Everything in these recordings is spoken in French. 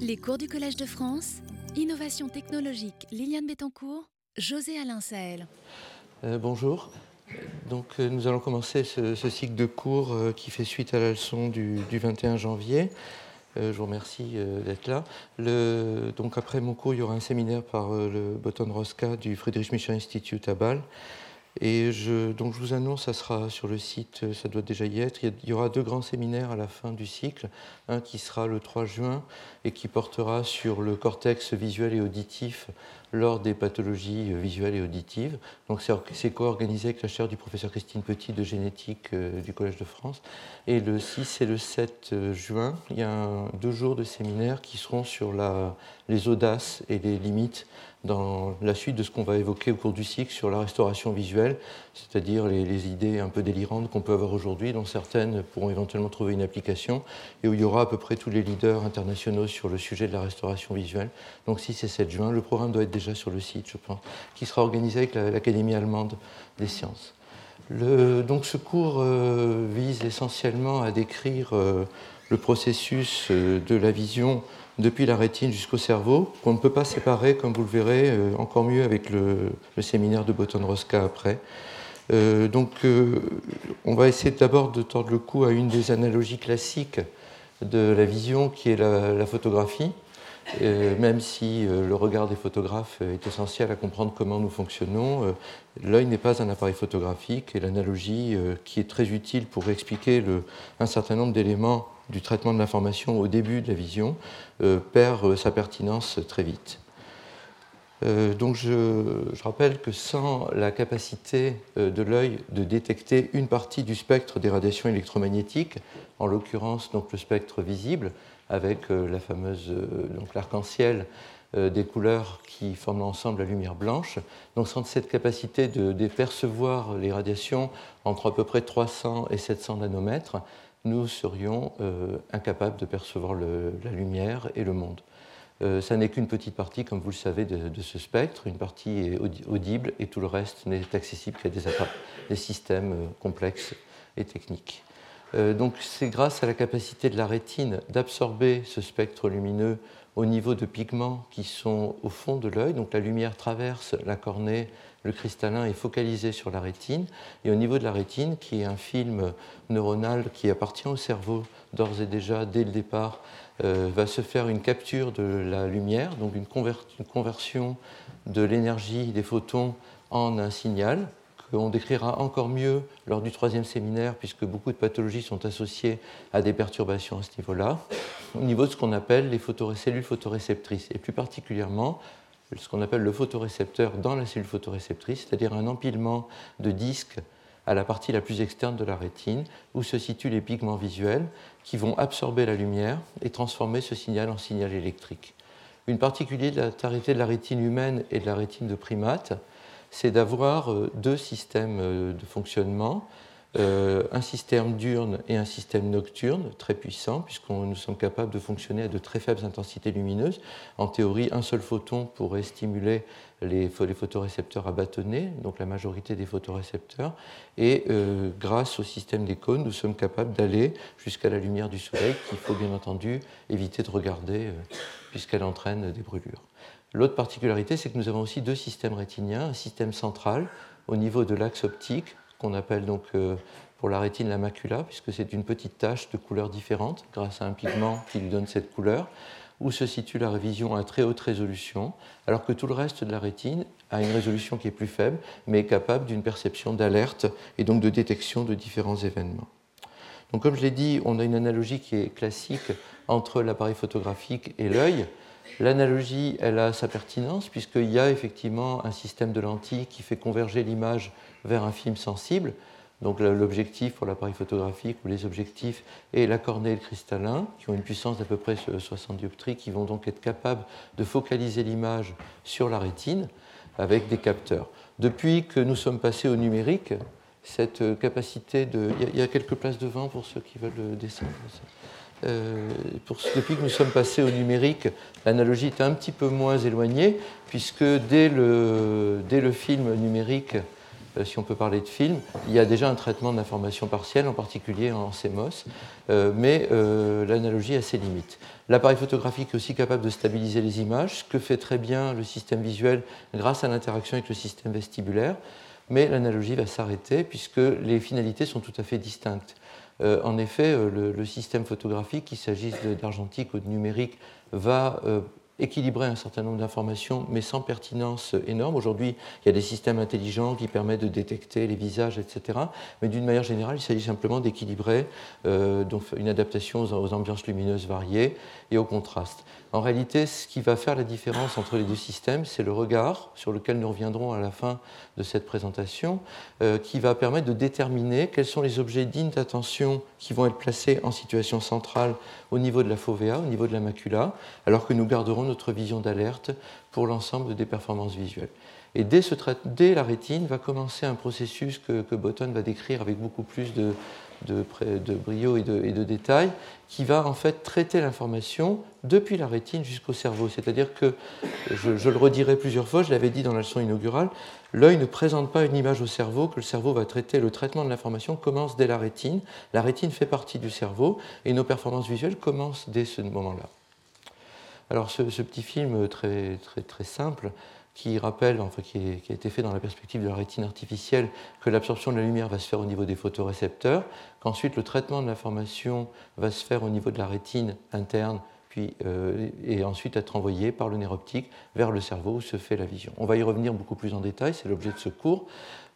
Les cours du Collège de France, Innovation technologique Liliane Bettencourt, José Alain Sahel. Euh, bonjour. Donc, euh, nous allons commencer ce, cycle de cours euh, qui fait suite à la leçon du, 21 janvier. je vous remercie d'être là. donc, après mon cours, il y aura un séminaire par le Boton Rosca du Friedrich Michel Institute à Bâle. Et je, donc je vous annonce, ça sera sur le site, ça doit déjà y être. Il y aura deux grands séminaires à la fin du cycle. Un qui sera le 3 juin et qui portera sur le cortex visuel et auditif lors des pathologies visuelles et auditives. Donc c'est co-organisé avec la chaire du professeur Christine Petit de génétique euh, du Collège de France. Et le 6 et le 7 euh, juin, il y a deux jours de séminaires qui seront sur les audaces et les limites dans la suite de ce qu'on va évoquer au cours du cycle sur la restauration visuelle, c'est-à-dire les, idées un peu délirantes qu'on peut avoir aujourd'hui, dont certaines pourront éventuellement trouver une application, et où il y aura à peu près tous les leaders internationaux sur le sujet de la restauration visuelle. Donc 6 et 7 juin, le programme doit être déjà sur le site, je pense, qui sera organisé avec l'Académie allemande des sciences. Donc ce cours euh, vise essentiellement à décrire euh, le processus euh, de la vision depuis la rétine jusqu'au cerveau, qu'on ne peut pas séparer, comme vous le verrez, encore mieux avec le, séminaire de Boton-Rosca après. Donc, on va essayer d'abord de tordre le cou à une des analogies classiques de la vision, qui est la, photographie, même si le regard des photographes est essentiel à comprendre comment nous fonctionnons. L'œil n'est pas un appareil photographique, et l'analogie, qui est très utile pour expliquer un certain nombre d'éléments du traitement de l'information au début de la vision euh, perd euh, sa pertinence très vite. Euh, donc je, rappelle que sans la capacité de l'œil de détecter une partie du spectre des radiations électromagnétiques, en l'occurrence donc le spectre visible avec la fameuse l'arc-en-ciel des couleurs qui forment ensemble la lumière blanche. Donc sans cette capacité de, percevoir les radiations entre à peu près 300 et 700 nanomètres, nous serions euh, incapables de percevoir la lumière et le monde. Euh, ça n'est qu'une petite partie, comme vous le savez, de, ce spectre. Une partie est audible et tout le reste n'est accessible qu'à des, systèmes euh, complexes et techniques. Donc c'est grâce à la capacité de la rétine d'absorber ce spectre lumineux au niveau de pigments qui sont au fond de l'œil. Donc la lumière traverse la cornée, le cristallin est focalisé sur la rétine, et au niveau de la rétine, qui est un film neuronal qui appartient au cerveau d'ores et déjà dès le départ, euh, va se faire une capture de la lumière, donc une, conversion de l'énergie des photons en un signal qu'on décrira encore mieux lors du troisième séminaire, puisque beaucoup de pathologies sont associées à des perturbations à ce niveau-là, au niveau de ce qu'on appelle les cellules photoréceptrices, et plus particulièrement ce qu'on appelle le photorécepteur dans la cellule photoréceptrice, c'est-à-dire un empilement de disques à la partie la plus externe de la rétine, où se situent les pigments visuels qui vont absorber la lumière et transformer ce signal en signal électrique. Une particularité de la rétine humaine et de la rétine de primate, c'est d'avoir euh, deux systèmes euh, de fonctionnement euh, un système diurne et un système nocturne très puissant, puisque nous sommes capables de fonctionner à de très faibles intensités lumineuses. En théorie, un seul photon pourrait stimuler les, photorécepteurs à bâtonner, donc la majorité des photorécepteurs. Et grâce au système des cônes, nous sommes capables d'aller jusqu'à la lumière du soleil, qu'il faut bien entendu éviter de regarder, puisqu'elle entraîne des brûlures. L'autre particularité, c'est que nous avons aussi deux systèmes rétiniens, un système central au niveau de l'axe optique, qu'on appelle donc euh, pour la rétine la macula, puisque c'est une petite tache de couleurs différentes grâce à un pigment qui lui donne cette couleur, où se situe la vision à très haute résolution, alors que tout le reste de la rétine a une résolution qui est plus faible, mais est capable d'une perception d'alerte et donc de détection de différents événements. Donc comme je l'ai dit, on a une analogie qui est classique entre l'appareil photographique et l'œil. L'analogie, elle a sa pertinence puisqu'il y a effectivement un système de lentilles qui fait converger l'image vers un film sensible. Donc l'objectif pour l'appareil photographique ou les objectifs est la cornée et le cristallin, qui ont une puissance d'à peu près 60 dioptries, qui vont donc être capables de focaliser l'image sur la rétine avec des capteurs. Depuis que nous sommes passés au numérique, cette capacité de... Il y a quelques places devant pour ceux qui veulent descendre. Euh, depuis que nous sommes passés au numérique, l'analogie est un petit peu moins éloignée, puisque dès le, film numérique, euh, si on peut parler de film, il y a déjà un traitement de l'information partielle, en particulier en CMOS, euh, mais l'analogie a ses limites. L'appareil photographique est aussi capable de stabiliser les images, ce que fait très bien le système visuel grâce à l'interaction avec le système vestibulaire, mais l'analogie va s'arrêter puisque les finalités sont tout à fait distinctes. En effet, le, système photographique, qu'il s'agisse d'argentique ou de numérique, va équilibrer un certain nombre d'informations, mais sans pertinence énorme. Aujourd'hui, il y a des systèmes intelligents qui permettent de détecter les visages, etc. Mais d'une manière générale, il s'agit simplement d'équilibrer euh, une adaptation aux, ambiances lumineuses variées et au contraste. En réalité, ce qui va faire la différence entre les deux systèmes, c'est le regard, sur lequel nous reviendrons à la fin de cette présentation, euh, qui va permettre de déterminer quels sont les objets dignes d'attention qui vont être placés en situation centrale au niveau de la fovea, au niveau de la macula, alors que nous garderons notre vision d'alerte pour l'ensemble des performances visuelles. Et dès, la rétine va commencer un processus que, que Botton va décrire avec beaucoup plus de, de, brio et de, et de détails, qui va en fait traiter l'information depuis la rétine jusqu'au cerveau. C'est-à-dire que, je, le redirai plusieurs fois, je l'avais dit dans la leçon inaugurale, l'œil ne présente pas une image au cerveau, que le cerveau va traiter. Le traitement de l'information commence dès la rétine. La rétine fait partie du cerveau et nos performances visuelles commencent dès ce moment-là. Alors ce, petit film très, très simple qui rappelle, enfin, qui, a été fait dans la perspective de la rétine artificielle, que l'absorption de la lumière va se faire au niveau des photorécepteurs, qu'ensuite le traitement de l'information va se faire au niveau de la rétine interne, puis, euh, et ensuite être envoyé par le nerf optique vers le cerveau où se fait la vision. On va y revenir beaucoup plus en détail, c'est l'objet de ce cours,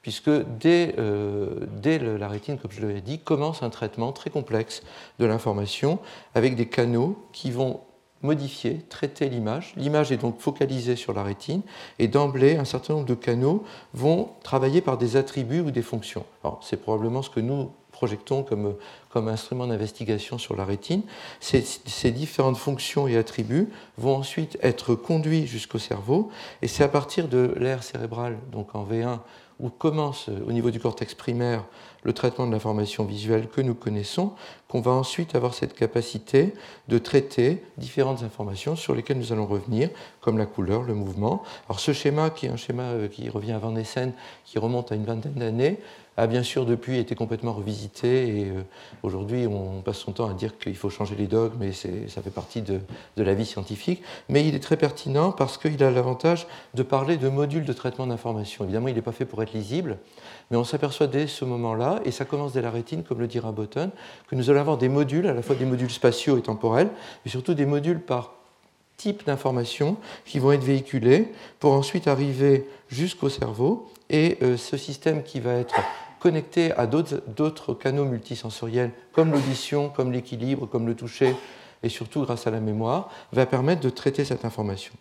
puisque dès, euh, dès la rétine, comme je l'avais dit, commence un traitement très complexe de l'information avec des canaux qui vont modifier, traiter l'image. L'image est donc focalisée sur la rétine et d'emblée, un certain nombre de canaux vont travailler par des attributs ou des fonctions. C'est probablement ce que nous projectons comme, comme instrument d'investigation sur la rétine. Ces, ces, différentes fonctions et attributs vont ensuite être conduits jusqu'au cerveau et c'est à partir de l'aire cérébrale, donc en V1, où commence au niveau du cortex primaire le traitement de l'information visuelle que nous connaissons, qu'on va ensuite avoir cette capacité de traiter différentes informations sur lesquelles nous allons revenir, comme la couleur, le mouvement. Alors ce schéma, qui est un schéma euh, qui revient à Van qui remonte à une vingtaine d'années, a bien sûr depuis été complètement revisité et euh, aujourd'hui on passe son temps à dire qu'il faut changer les dogmes et ça fait partie de, la vie scientifique. Mais il est très pertinent parce qu'il a l'avantage de parler de modules de traitement d'information. Évidemment, il n'est pas fait pour être lisible, mais on s'aperçoit dès ce moment-là, et ça commence dès la rétine, comme le dira Botton, que nous allons avoir des modules, à la fois des modules spatiaux et temporels, mais surtout des modules par type d'information qui vont être véhiculés pour ensuite arriver jusqu'au cerveau. Et euh, ce système qui va être connecté à d'autres canaux multisensoriels, comme l'audition, comme l'équilibre, comme le toucher, et surtout grâce à la mémoire, va permettre de traiter cette information.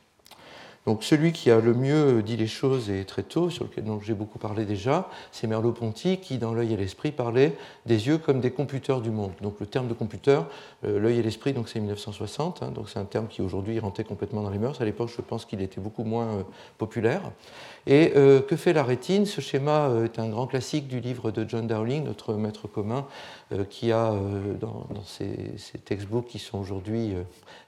Donc celui qui a le mieux dit les choses et très tôt, sur lequel j'ai beaucoup parlé déjà, c'est Merleau-Ponty qui, dans L'œil et l'esprit, parlait des yeux comme des computeurs du monde. Donc le terme de computer, euh, l'œil et l'esprit, c'est 1960, hein, donc c'est un terme qui aujourd'hui rentrait complètement dans les mœurs. À l'époque, je pense qu'il était beaucoup moins euh, populaire. Et euh, que fait la rétine? Ce schéma est un grand classique du livre de John Dowling, notre maître commun, qui a dans, ses, textbooks qui sont aujourd'hui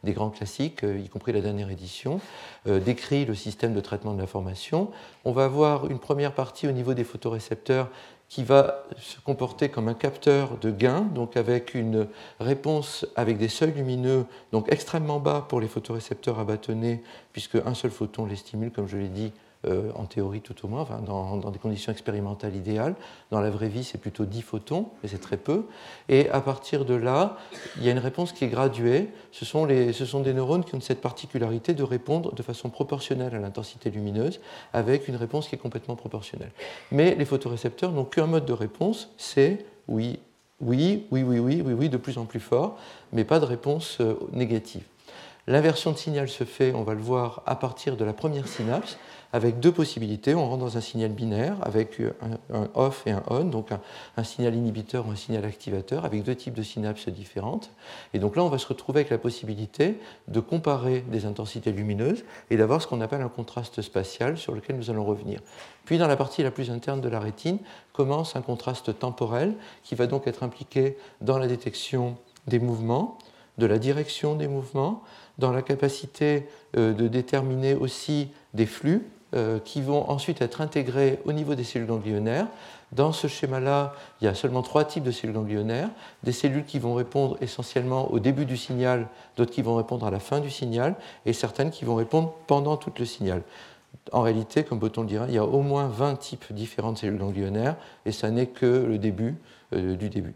des grands classiques, y compris la dernière édition, décrit le système de traitement de l'information. On va avoir une première partie au niveau des photorécepteurs qui va se comporter comme un capteur de gain, donc avec une réponse avec des seuils lumineux, donc extrêmement bas pour les photorécepteurs à bâtonnet, puisque un seul photon les stimule, comme je l'ai dit, euh, en théorie tout au moins, dans, des conditions expérimentales idéales. Dans la vraie vie, c'est plutôt 10 photons, mais c'est très peu. Et à partir de là, il y a une réponse qui est graduée. Ce sont, ce sont des neurones qui ont cette particularité de répondre de façon proportionnelle à l'intensité lumineuse, avec une réponse qui est complètement proportionnelle. Mais les photorécepteurs n'ont qu'un mode de réponse, c'est oui, oui, oui, oui, oui, oui, oui, de plus en plus fort, mais pas de réponse euh, négative. L'inversion de signal se fait, on va le voir, à partir de la première synapse, avec deux possibilités. On rentre dans un signal binaire avec un, off et un on, donc un, signal inhibiteur ou un signal activateur, avec deux types de synapses différentes. Et donc là, on va se retrouver avec la possibilité de comparer des intensités lumineuses et d'avoir ce qu'on appelle un contraste spatial sur lequel nous allons revenir. Puis dans la partie la plus interne de la rétine commence un contraste temporel qui va donc être impliqué dans la détection des mouvements, de la direction des mouvements, dans la capacité euh, de déterminer aussi des flux qui vont ensuite être intégrées au niveau des cellules ganglionnaires. Dans ce schéma-là, il y a seulement trois types de cellules ganglionnaires. Des cellules qui vont répondre essentiellement au début du signal, d'autres qui vont répondre à la fin du signal, et certaines qui vont répondre pendant tout le signal. En réalité, comme Botton le dira, il y a au moins 20 types différents de cellules ganglionnaires, et ça n'est que le début du début.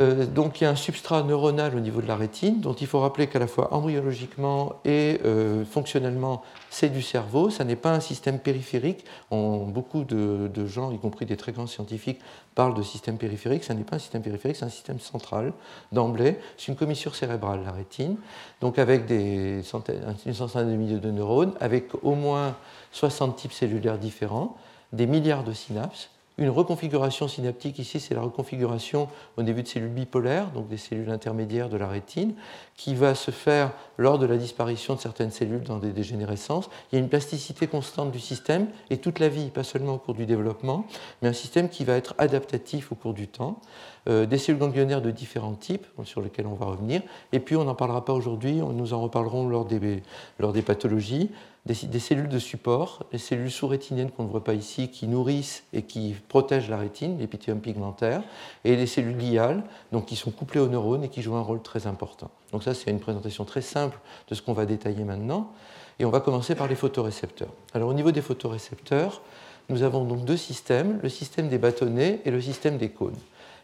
Euh, donc il y a un substrat neuronal au niveau de la rétine, dont il faut rappeler qu'à la fois embryologiquement et euh, fonctionnellement, c'est du cerveau, ça n'est pas un système périphérique. beaucoup de, gens, y compris des très grands scientifiques, parlent de système périphérique. Ça n'est pas un système périphérique, c'est un système central d'emblée. C'est une commissure cérébrale, la rétine, donc avec des centaines, une centaine de milliers de neurones, avec au moins 60 types cellulaires différents, des milliards de synapses une reconfiguration synaptique, ici c'est la reconfiguration au début de cellules bipolaires, donc des cellules intermédiaires de la rétine, qui va se faire lors de la disparition de certaines cellules dans des dégénérescences. Il y a une plasticité constante du système, et toute la vie, pas seulement au cours du développement, mais un système qui va être adaptatif au cours du temps. Euh, des cellules ganglionnaires de différents types, sur lesquelles on va revenir, et puis on n'en parlera pas aujourd'hui, nous en reparlerons lors des, lors des pathologies, des, cellules de support, les cellules sous-rétiniennes qu'on ne voit pas ici, qui nourrissent et qui protègent la rétine, l'épithélium pigmentaire, et les cellules gliales, donc qui sont couplées aux neurones et qui jouent un rôle très important. Donc ça, c'est une présentation très simple de ce qu'on va détailler maintenant. Et on va commencer par les photorécepteurs. Alors au niveau des photorécepteurs, nous avons donc deux systèmes, le système des bâtonnets et le système des cônes.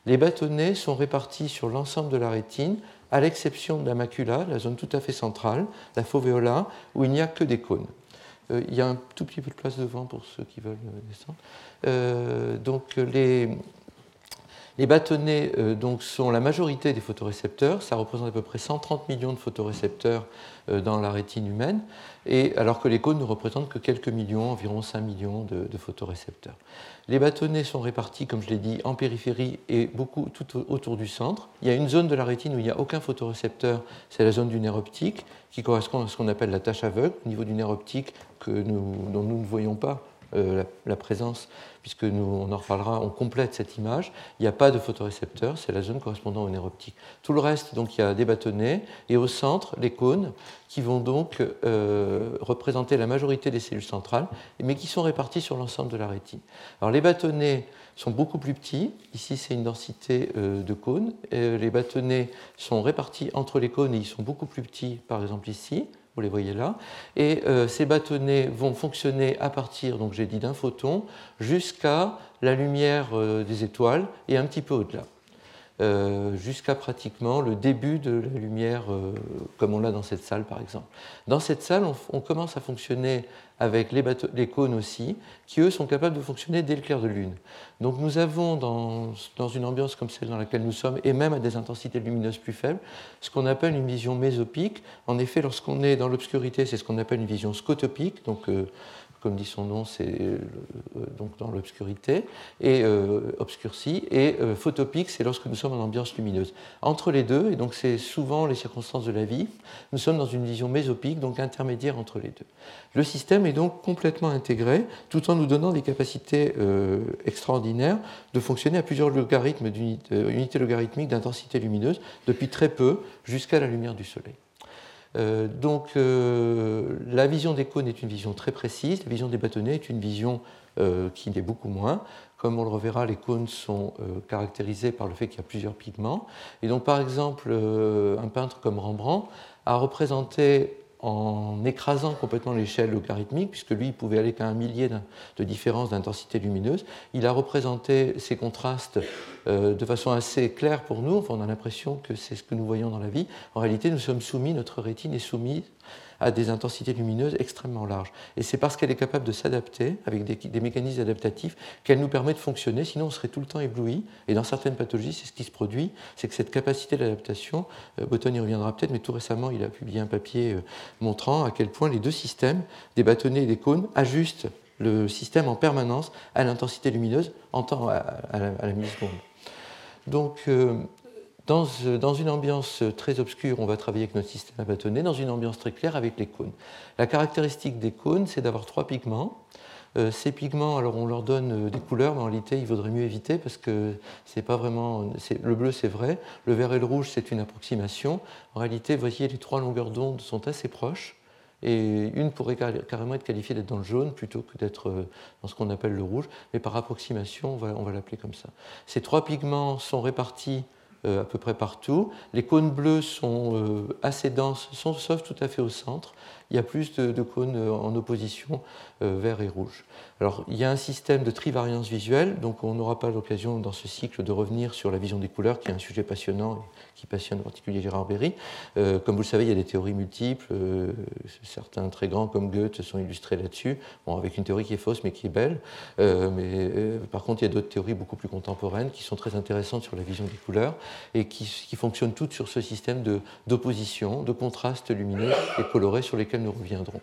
Les bâtonnets sont répartis sur l'ensemble de la rétine à l'exception de la macula, la zone tout à fait centrale, la fovéola, où il n'y a que des cônes. Euh, il y a un tout petit peu de place devant pour ceux qui veulent euh, descendre. Euh, donc les, les bâtonnets sont la majorité des photorécepteurs, ça représente à peu près 130 millions de photorécepteurs dans la rétine humaine, et alors que les cônes ne représentent que quelques millions, environ 5 millions de, photorécepteurs. Les bâtonnets sont répartis, comme je l'ai dit, en périphérie et beaucoup tout autour du centre. Il y a une zone de la rétine où il n'y a aucun photorécepteur, c'est la zone du nerf optique, qui correspond à ce qu'on appelle la tâche aveugle, au niveau du nerf optique que dont nous ne voyons pas euh, la, présence, puisque nous, on en reparlera, on complète cette image. Il n'y a pas de photorécepteur, c'est la zone correspondant au nerf optique. Tout le reste, donc, il y a des bâtonnets, et au centre, les cônes, qui vont donc euh, représenter la majorité des cellules centrales, mais qui sont répartis sur l'ensemble de la rétine. Alors, les bâtonnets sont beaucoup plus petits. Ici, c'est une densité euh, de cônes. les bâtonnets sont répartis entre les cônes et ils sont beaucoup plus petits, par exemple ici vous les voyez là. Et euh, ces bâtonnets vont fonctionner à partir, donc j'ai dit d'un photon, jusqu'à la lumière euh, des étoiles et un petit peu au-delà. Euh, jusqu'à pratiquement le début de la lumière, comme on l'a dans cette salle par exemple. Dans cette salle, on commence à fonctionner avec les, cônes aussi, qui eux sont capables de fonctionner dès le clair de lune. Donc nous avons dans, dans, une ambiance comme celle dans laquelle nous sommes, et même à des intensités lumineuses plus faibles, ce qu'on appelle une vision mésopique. En effet, lorsqu'on est dans l'obscurité, c'est ce qu'on appelle une vision scotopique, donc euh, comme dit son nom, c'est euh, donc dans l'obscurité, et euh, et euh, photopique, c'est lorsque nous sommes en ambiance lumineuse. Entre les deux, et donc c'est souvent les circonstances de la vie, nous sommes dans une vision mésopique, donc intermédiaire entre les deux. Le système est donc complètement intégré, tout en nous donnant des capacités extraordinaires de fonctionner à plusieurs logarithmes d'unités logarithmiques d'intensité lumineuse, depuis très peu jusqu'à la lumière du soleil. Euh, donc euh, la vision des cônes est une vision très précise, la vision des bâtonnets est une vision euh, qui l'est beaucoup moins. Comme on le reverra, les cônes sont caractérisés par le fait qu'il y a plusieurs pigments. Et donc par exemple, un peintre comme Rembrandt a représenté en écrasant complètement l'échelle logarithmique, puisque lui, il pouvait aller qu'à un millier de différence d'intensité lumineuse. Il a représenté ces contrastes de façon assez claire pour nous. on a l'impression que c'est ce que nous voyons dans la vie. En réalité, nous sommes soumis, notre rétine est soumise à des intensités lumineuses extrêmement larges. Et c'est parce qu'elle est capable de s'adapter avec des, mécanismes adaptatifs qu'elle nous permet de fonctionner, sinon on serait tout le temps ébloui. Et dans certaines pathologies, c'est ce qui se produit, c'est que cette capacité d'adaptation, euh, y reviendra peut-être, mais tout récemment, il a publié un papier euh, montrant à quel point les deux systèmes, des bâtonnets et des cônes, ajustent le système en permanence à l'intensité lumineuse en temps à, la, milliseconde. Donc, euh, euh, dans, une ambiance très obscure, on va travailler avec notre système à bâtonnet, dans une ambiance très claire avec les cônes. La caractéristique des cônes, c'est d'avoir trois pigments. Euh, ces pigments, alors on leur donne des couleurs, mais en réalité, il vaudrait mieux éviter parce que c'est pas vraiment. Le bleu, c'est vrai. Le vert et le rouge, c'est une approximation. En réalité, vous voyez, les trois longueurs d'onde sont assez proches et une pourrait carrément être qualifiée d'être dans le jaune plutôt que d'être dans ce qu'on appelle le rouge, mais par approximation, on va, l'appeler comme ça. Ces trois pigments sont répartis euh, à peu près partout. Les cônes bleus sont euh, assez denses, sauf tout à fait au centre. Il y a plus de, cônes euh, en opposition vert et rouge. Alors, il y a un système de trivariance visuelle, donc on n'aura pas l'occasion dans ce cycle de revenir sur la vision des couleurs, qui est un sujet passionnant qui passionne en particulier Gérard Berry. comme vous le savez, il y a des théories multiples. certains très grands, comme Goethe, sont illustrés là-dessus, bon, avec une théorie qui est fausse mais qui est belle. mais par contre, il y a d'autres théories beaucoup plus contemporaines qui sont très intéressantes sur la vision des couleurs et qui, fonctionnent toutes sur ce système d'opposition, de, contrastes lumineux et colorés sur lesquels nous reviendrons.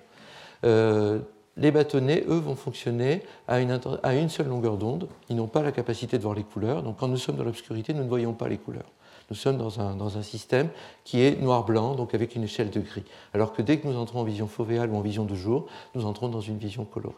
Euh, les bâtonnets, eux, vont fonctionner à une, seule longueur d'onde. Ils n'ont pas la capacité de voir les couleurs. Donc quand nous sommes dans l'obscurité, nous ne voyons pas les couleurs. Nous sommes dans un, dans un système qui est noir-blanc, donc avec une échelle de gris. Alors que dès que nous entrons en vision fovéale ou en vision de jour, nous entrons dans une vision colorée.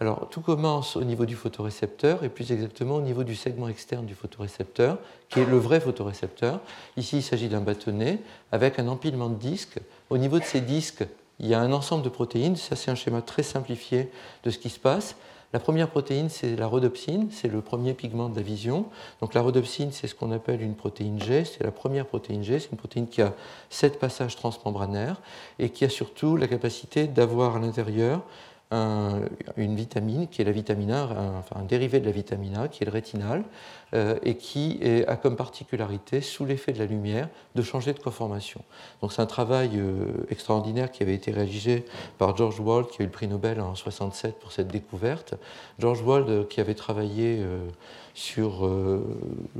Alors, tout commence au niveau du photorécepteur et plus exactement au niveau du segment externe du photorécepteur, qui est le vrai photorécepteur. Ici, il s'agit d'un bâtonnet avec un empilement de disques. Au niveau de ces disques, il y a un ensemble de protéines. Ça, c'est un schéma très simplifié de ce qui se passe. La première protéine, c'est la rhodopsine, c'est le premier pigment de la vision. Donc la rhodopsine, c'est ce qu'on appelle une protéine G, c'est la première protéine G, c'est une protéine qui a sept passages transmembranaires et qui a surtout la capacité d'avoir à l'intérieur une vitamine qui est la vitamine A, un, enfin un dérivé de la vitamine A, qui est le rétinal, euh, et qui a comme particularité, sous l'effet de la lumière, de changer de conformation. Donc c'est un travail euh, extraordinaire qui avait été réalisé par George Wald, qui a eu le prix Nobel en 1967 pour cette découverte. George Wald, euh, qui avait travaillé sur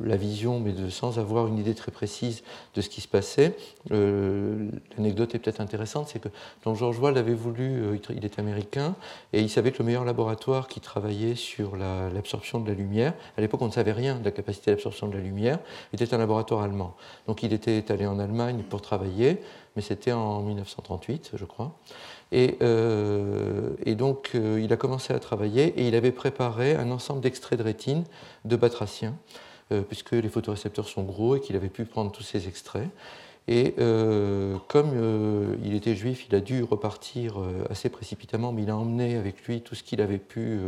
la vision, mais sans avoir une idée très précise de ce qui se passait. L'anecdote est peut-être intéressante, c'est que donc George Wald avait voulu, il est américain, et il savait que le meilleur laboratoire qui travaillait sur l'absorption de la lumière, à l'époque on ne savait rien de la capacité d'absorption de la lumière, était un laboratoire allemand. Donc il était allé en Allemagne pour travailler, mais c'était en 1938, je crois. Et, euh, donc euh, il a commencé à travailler et il avait préparé un ensemble d'extraits de rétine de batraciens, euh, puisque les photorécepteurs sont gros et qu'il avait pu prendre tous ces extraits. Et comme il était juif, il a dû repartir assez précipitamment, mais il a emmené avec lui tout ce qu'il avait pu,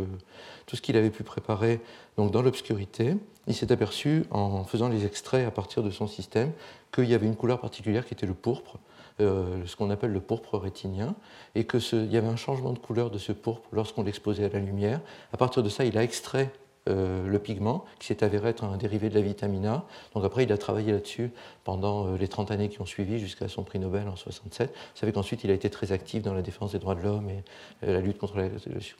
tout ce qu'il avait pu préparer donc dans l'obscurité. Il s'est aperçu, en faisant les extraits à partir de son système, qu'il y avait une couleur particulière qui était le pourpre, ce qu'on appelle le pourpre rétinien, et qu'il y avait un changement de couleur de ce pourpre lorsqu'on l'exposait à la lumière. À partir de ça, il a extrait euh, le pigment, qui s'est avéré être un dérivé de la vitamine A. Donc après, il a travaillé là-dessus pendant euh, les 30 années qui ont suivi jusqu'à son prix Nobel en 67. Vous savez qu'ensuite, il a été très actif dans la défense des droits de l'homme et euh, la lutte contre, la,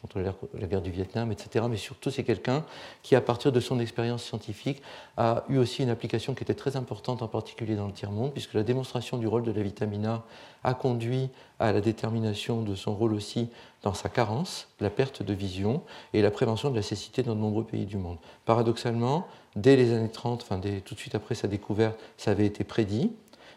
contre la, guerre du Vietnam, etc. Mais surtout, c'est quelqu'un qui, à partir de son expérience scientifique, a eu aussi une application qui était très importante, en particulier dans le tiers-monde, puisque la démonstration du rôle de la vitamine A a conduit à la détermination de son rôle aussi dans sa carence, la perte de vision et la prévention de la cécité dans de nombreux pays du monde. Paradoxalement, dès les années 30, enfin tout de suite après sa découverte, ça avait été prédit.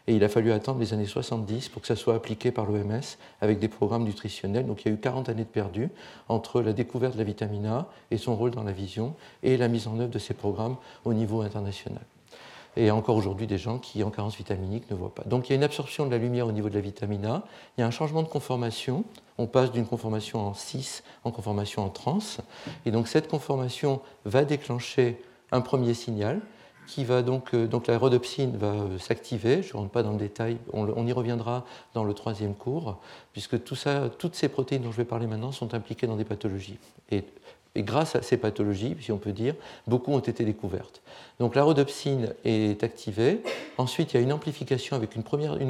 Et il a fallu attendre les années 70 pour que ça soit appliqué par l'OMS avec des programmes nutritionnels. Donc il y a eu 40 années de perdu entre la découverte de la vitamine A et son rôle dans la vision et la mise en œuvre de ces programmes au niveau international et encore aujourd'hui des gens qui, en carence vitaminique, ne voient pas. Donc il y a une absorption de la lumière au niveau de la vitamine A, il y a un changement de conformation, on passe d'une conformation en 6 en conformation en trans, et donc cette conformation va déclencher un premier signal, qui va donc, euh, donc la rhodopsine va euh, s'activer. Je ne rentre pas dans le détail, on, y reviendra dans le troisième cours, puisque tout ça, toutes ces protéines dont je vais parler maintenant sont impliquées dans des pathologies. Et grâce à ces pathologies, si on peut dire, beaucoup ont été découvertes. Donc la rhodopsine est activée. Ensuite, il y a une amplification avec une,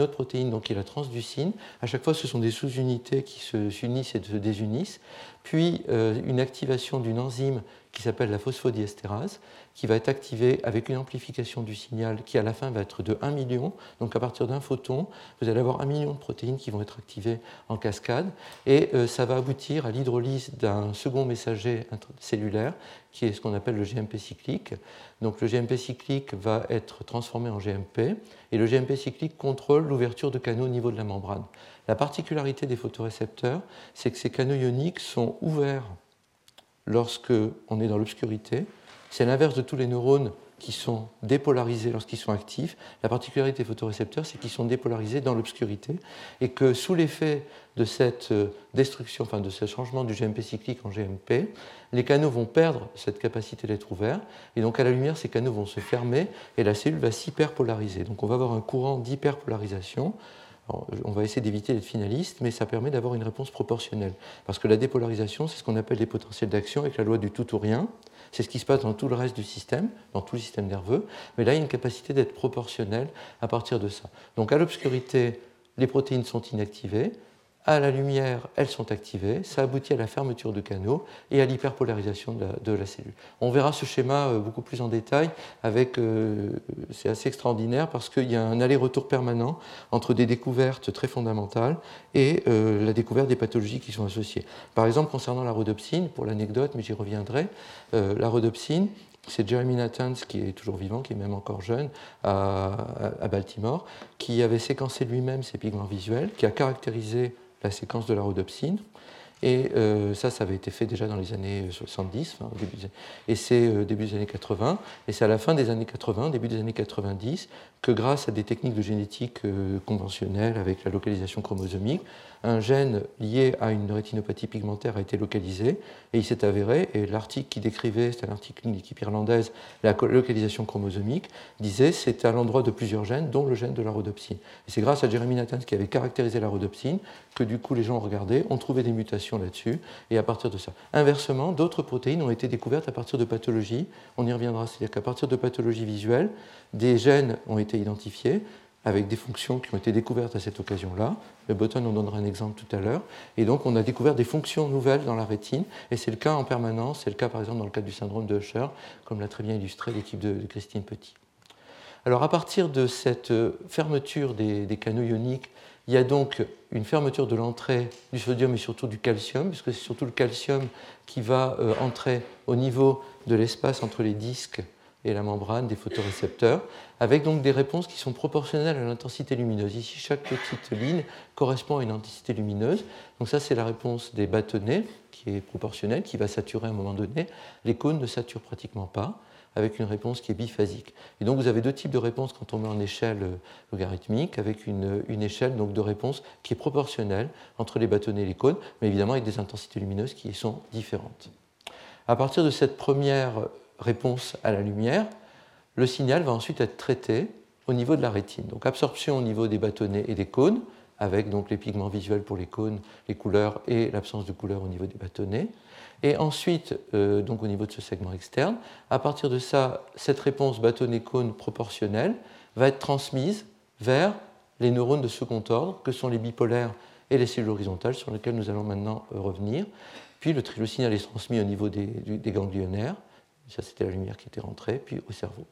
autre protéine, donc qui est la transducine. À chaque fois, ce sont des sous-unités qui s'unissent et se désunissent. Puis euh, une activation d'une enzyme qui s'appelle la phosphodiestérase, qui va être activée avec une amplification du signal qui à la fin va être de 1 million. Donc à partir d'un photon, vous allez avoir 1 million de protéines qui vont être activées en cascade et euh, ça va aboutir à l'hydrolyse d'un second messager cellulaire qui est ce qu'on appelle le GMP cyclique. Donc le GMP cyclique va être transformé en GMP et le GMP cyclique contrôle l'ouverture de canaux au niveau de la membrane. La particularité des photorécepteurs, c'est que ces canaux ioniques sont ouverts lorsque on est dans l'obscurité. C'est l'inverse de tous les neurones qui sont dépolarisés lorsqu'ils sont actifs. La particularité des photorécepteurs, c'est qu'ils sont dépolarisés dans l'obscurité et que sous l'effet de cette euh, destruction, enfin de ce changement du GMP cyclique en GMP, les canaux vont perdre cette capacité d'être ouverts et donc à la lumière, ces canaux vont se fermer et la cellule va s'hyperpolariser. Donc on va avoir un courant d'hyperpolarisation on va essayer d'éviter d'être finaliste, mais ça permet d'avoir une réponse proportionnelle. Parce que la dépolarisation, c'est ce qu'on appelle les potentiels d'action avec la loi du tout ou rien. C'est ce qui se passe dans tout le reste du système, dans tout le système nerveux. Mais là, il y a une capacité d'être proportionnelle à partir de ça. Donc à l'obscurité, les protéines sont inactivées à la lumière, elles sont activées, ça aboutit à la fermeture de canaux et à l'hyperpolarisation de, la cellule. On verra ce schéma euh, beaucoup plus en détail, avec, euh, c'est assez extraordinaire parce qu'il y a un aller-retour permanent entre des découvertes très fondamentales et euh, la découverte des pathologies qui sont associées. Par exemple, concernant la rhodopsine, pour l'anecdote, mais j'y reviendrai, la rhodopsine, c'est Jeremy Nathans, qui est toujours vivant, qui est même encore jeune, à, à Baltimore, qui avait séquencé lui-même ses pigments visuels, qui a caractérisé la séquence de la rhodopsine. Et euh, ça, ça avait été fait déjà dans les années 70, et c'est euh, début des années 80. Et c'est à la fin des années 80, début des années 90, que grâce à des techniques de génétique euh, conventionnelles avec la localisation chromosomique, un gène lié à une rétinopathie pigmentaire a été localisé et il s'est avéré, et l'article qui décrivait, c'était un article d'une équipe irlandaise, la localisation chromosomique, disait c'est à l'endroit de plusieurs gènes, dont le gène de la rhodopsine. Et c'est grâce à Jeremy Nathans qui avait caractérisé la rhodopsine que du coup les gens ont regardé, ont trouvé des mutations là-dessus, et à partir de ça. Inversement, d'autres protéines ont été découvertes à partir de pathologies, on y reviendra, c'est-à-dire qu'à partir de pathologies visuelles, des gènes ont été identifiés, avec des fonctions qui ont été découvertes à cette occasion-là. Le Button en donnera un exemple tout à l'heure. Et donc, on a découvert des fonctions nouvelles dans la rétine, et c'est le cas en permanence. C'est le cas, par exemple, dans le cas du syndrome de Usher, comme l'a très bien illustré l'équipe de, Christine Petit. Alors, à partir de cette euh, fermeture des, canaux ioniques, il y a donc une fermeture de l'entrée du sodium et surtout du calcium, puisque c'est surtout le calcium qui va euh, entrer au niveau de l'espace entre les disques et la membrane des photorécepteurs, avec donc des réponses qui sont proportionnelles à l'intensité lumineuse. Ici, chaque petite ligne correspond à une intensité lumineuse. Donc ça, c'est la réponse des bâtonnets, qui est proportionnelle, qui va saturer à un moment donné. Les cônes ne saturent pratiquement pas, avec une réponse qui est biphasique. Et donc vous avez deux types de réponses quand on met en échelle euh, logarithmique, avec une, une échelle donc, de réponse qui est proportionnelle entre les bâtonnets et les cônes, mais évidemment avec des intensités lumineuses qui sont différentes. À partir de cette première réponse à la lumière, le signal va ensuite être traité au niveau de la rétine. Donc absorption au niveau des bâtonnets et des cônes, avec donc les pigments visuels pour les cônes, les couleurs et l'absence de couleurs au niveau des bâtonnets. Et ensuite, euh, donc au niveau de ce segment externe, à partir de ça, cette réponse bâtonnet-cône proportionnelle va être transmise vers les neurones de second ordre, que sont les bipolaires et les cellules horizontales, sur lesquelles nous allons maintenant euh, revenir. Puis le, le, signal est transmis au niveau des, des ganglionnaires, ça, c'était la lumière qui était rentrée, puis au cerveau.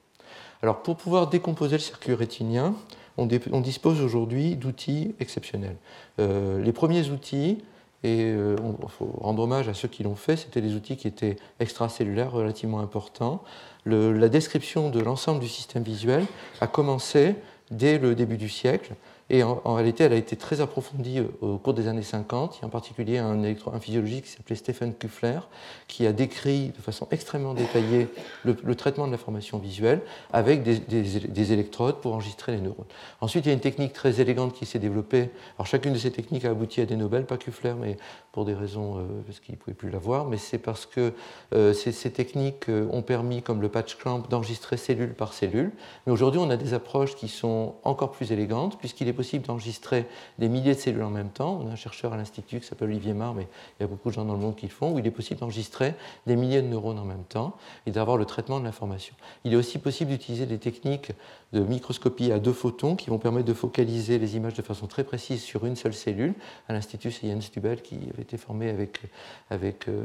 Alors, pour pouvoir décomposer le circuit rétinien, on, dispose aujourd'hui d'outils exceptionnels. Euh, les premiers outils, et euh, faut rendre hommage à ceux qui l'ont fait, c'était des outils qui étaient extracellulaires relativement importants. la description de l'ensemble du système visuel a commencé dès le début du siècle et en, réalité, elle a été très approfondie euh, au cours des années 50. Il y a en particulier un, physiologiste qui s'appelait Stephen Kuffler, qui a décrit de façon extrêmement détaillée le, traitement de l'information visuelle avec des, électrodes pour enregistrer les neurones. Ensuite, il y a une technique très élégante qui s'est développée. Alors, chacune de ces techniques a abouti à des Nobel, pas Kuffler, mais pour des raisons, euh, parce qu'il ne pouvait plus l'avoir, mais c'est parce que euh, ces, techniques ont permis, comme le patch clamp, d'enregistrer cellule par cellule. Mais aujourd'hui, on a des approches qui sont encore plus élégantes, puisqu'il est possible d'enregistrer des milliers de cellules en même temps. On a un chercheur à l'Institut qui s'appelle Olivier Marr, mais il y a beaucoup de gens dans le monde qui le font, où il est possible d'enregistrer des milliers de neurones en même temps et d'avoir le traitement de l'information. Il est aussi possible d'utiliser des techniques de microscopie à deux photons qui vont permettre de focaliser les images de façon très précise sur une seule cellule. À l'Institut, c'est Jens Stubel qui avait été formé avec, avec euh,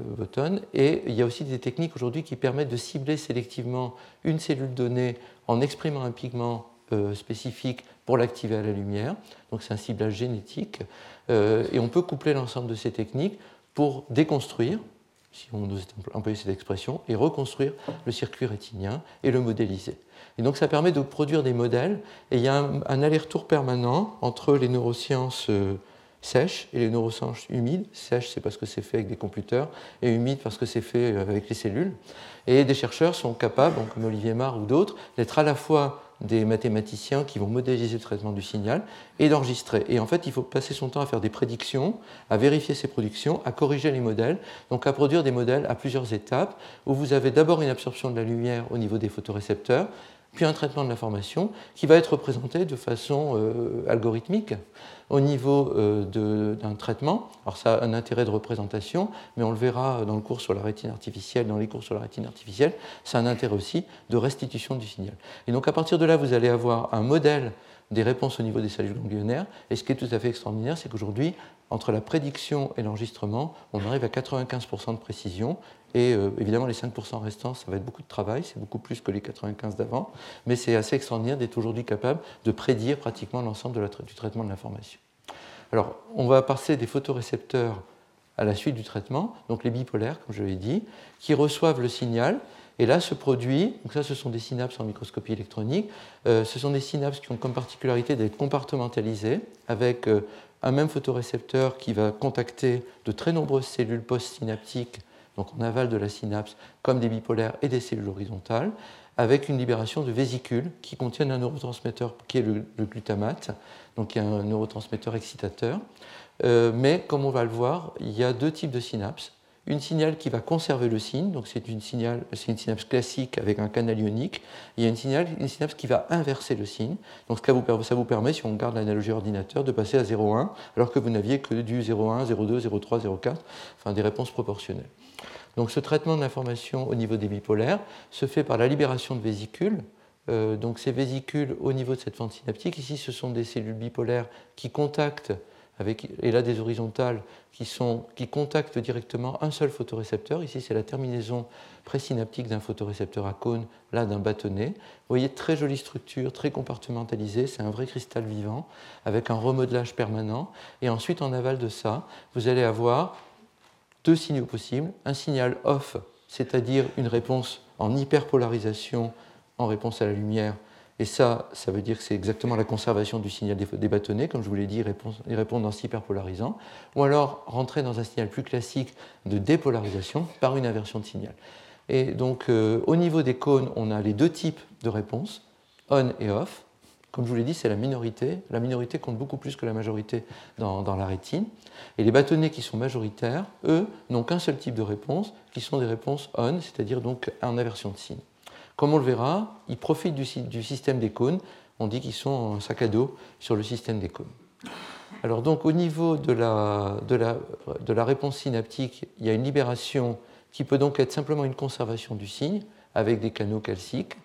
Et il y a aussi des techniques aujourd'hui qui permettent de cibler sélectivement une cellule donnée en exprimant un pigment euh, spécifique pour l'activer à la lumière. Donc c'est un ciblage génétique. Euh, et on peut coupler l'ensemble de ces techniques pour déconstruire, si on ose employer cette expression, et reconstruire le circuit rétinien et le modéliser. Et donc ça permet de produire des modèles, et il y a un, aller-retour permanent entre les neurosciences sèches et les neurosens humides. Sèches, c'est parce que c'est fait avec des computers, et humides parce que c'est fait avec les cellules. Et des chercheurs sont capables, comme Olivier Marr ou d'autres, d'être à la fois des mathématiciens qui vont modéliser le traitement du signal et d'enregistrer. Et en fait, il faut passer son temps à faire des prédictions, à vérifier ces prédictions, à corriger les modèles, donc à produire des modèles à plusieurs étapes, où vous avez d'abord une absorption de la lumière au niveau des photorécepteurs, puis un traitement de l'information qui va être représenté de façon euh, algorithmique au niveau euh, d'un traitement. Alors ça a un intérêt de représentation, mais on le verra dans le cours sur la rétine artificielle, dans les cours sur la rétine artificielle, ça a un intérêt aussi de restitution du signal. Et donc à partir de là, vous allez avoir un modèle des réponses au niveau des cellules ganglionnaires. Et ce qui est tout à fait extraordinaire, c'est qu'aujourd'hui, entre la prédiction et l'enregistrement, on arrive à 95% de précision. Et euh, évidemment, les 5% restants, ça va être beaucoup de travail, c'est beaucoup plus que les 95 d'avant, mais c'est assez extraordinaire d'être aujourd'hui capable de prédire pratiquement l'ensemble du traitement de l'information. Alors, on va passer des photorécepteurs à la suite du traitement, donc les bipolaires, comme je l'ai dit, qui reçoivent le signal. Et là se produit, donc ça ce sont des synapses en microscopie électronique, euh, ce sont des synapses qui ont comme particularité d'être compartimentalisées, avec euh, un même photorécepteur qui va contacter de très nombreuses cellules postsynaptiques donc en aval de la synapse, comme des bipolaires et des cellules horizontales, avec une libération de vésicules qui contiennent un neurotransmetteur qui est le, glutamate, donc qui est un neurotransmetteur excitateur. Euh, mais comme on va le voir, il y a deux types de synapses. Une signal qui va conserver le signe, donc c'est une, synapse classique avec un canal ionique. Il y a une synapse qui va inverser le signe. Donc ça vous permet, si on garde l'analogie ordinateur, de passer à 0,1 alors que vous n'aviez que du 0,1, 0,2, 0,3, 0,4, enfin des réponses proportionnelles. Donc ce traitement de l'information au niveau des bipolaires se fait par la libération de vésicules. Euh, donc ces vésicules au niveau de cette fente synaptique, ici ce sont des cellules bipolaires qui contactent et là des horizontales qui, qui contactent directement un seul photorécepteur. Ici, c'est la terminaison présynaptique d'un photorécepteur à cône, là d'un bâtonnet. Vous voyez, très jolie structure, très compartimentalisée, c'est un vrai cristal vivant, avec un remodelage permanent. Et ensuite, en aval de ça, vous allez avoir deux signaux possibles. Un signal off, c'est-à-dire une réponse en hyperpolarisation en réponse à la lumière. Et ça, ça veut dire que c'est exactement la conservation du signal des bâtonnets, comme je vous l'ai dit, ils répondent en s'hyperpolarisant. Ou alors rentrer dans un signal plus classique de dépolarisation par une inversion de signal. Et donc, euh, au niveau des cônes, on a les deux types de réponses, on et off. Comme je vous l'ai dit, c'est la minorité. La minorité compte beaucoup plus que la majorité dans, la rétine. Et les bâtonnets qui sont majoritaires, eux, n'ont qu'un seul type de réponse, qui sont des réponses on, c'est-à-dire donc en aversion de signe. Comme on le verra, ils profitent du, système des cônes. On dit qu'ils sont en sac à dos sur le système des cônes. Alors donc au niveau de la, réponse synaptique, il y a une libération qui peut donc être simplement une conservation du signe avec des canaux calciques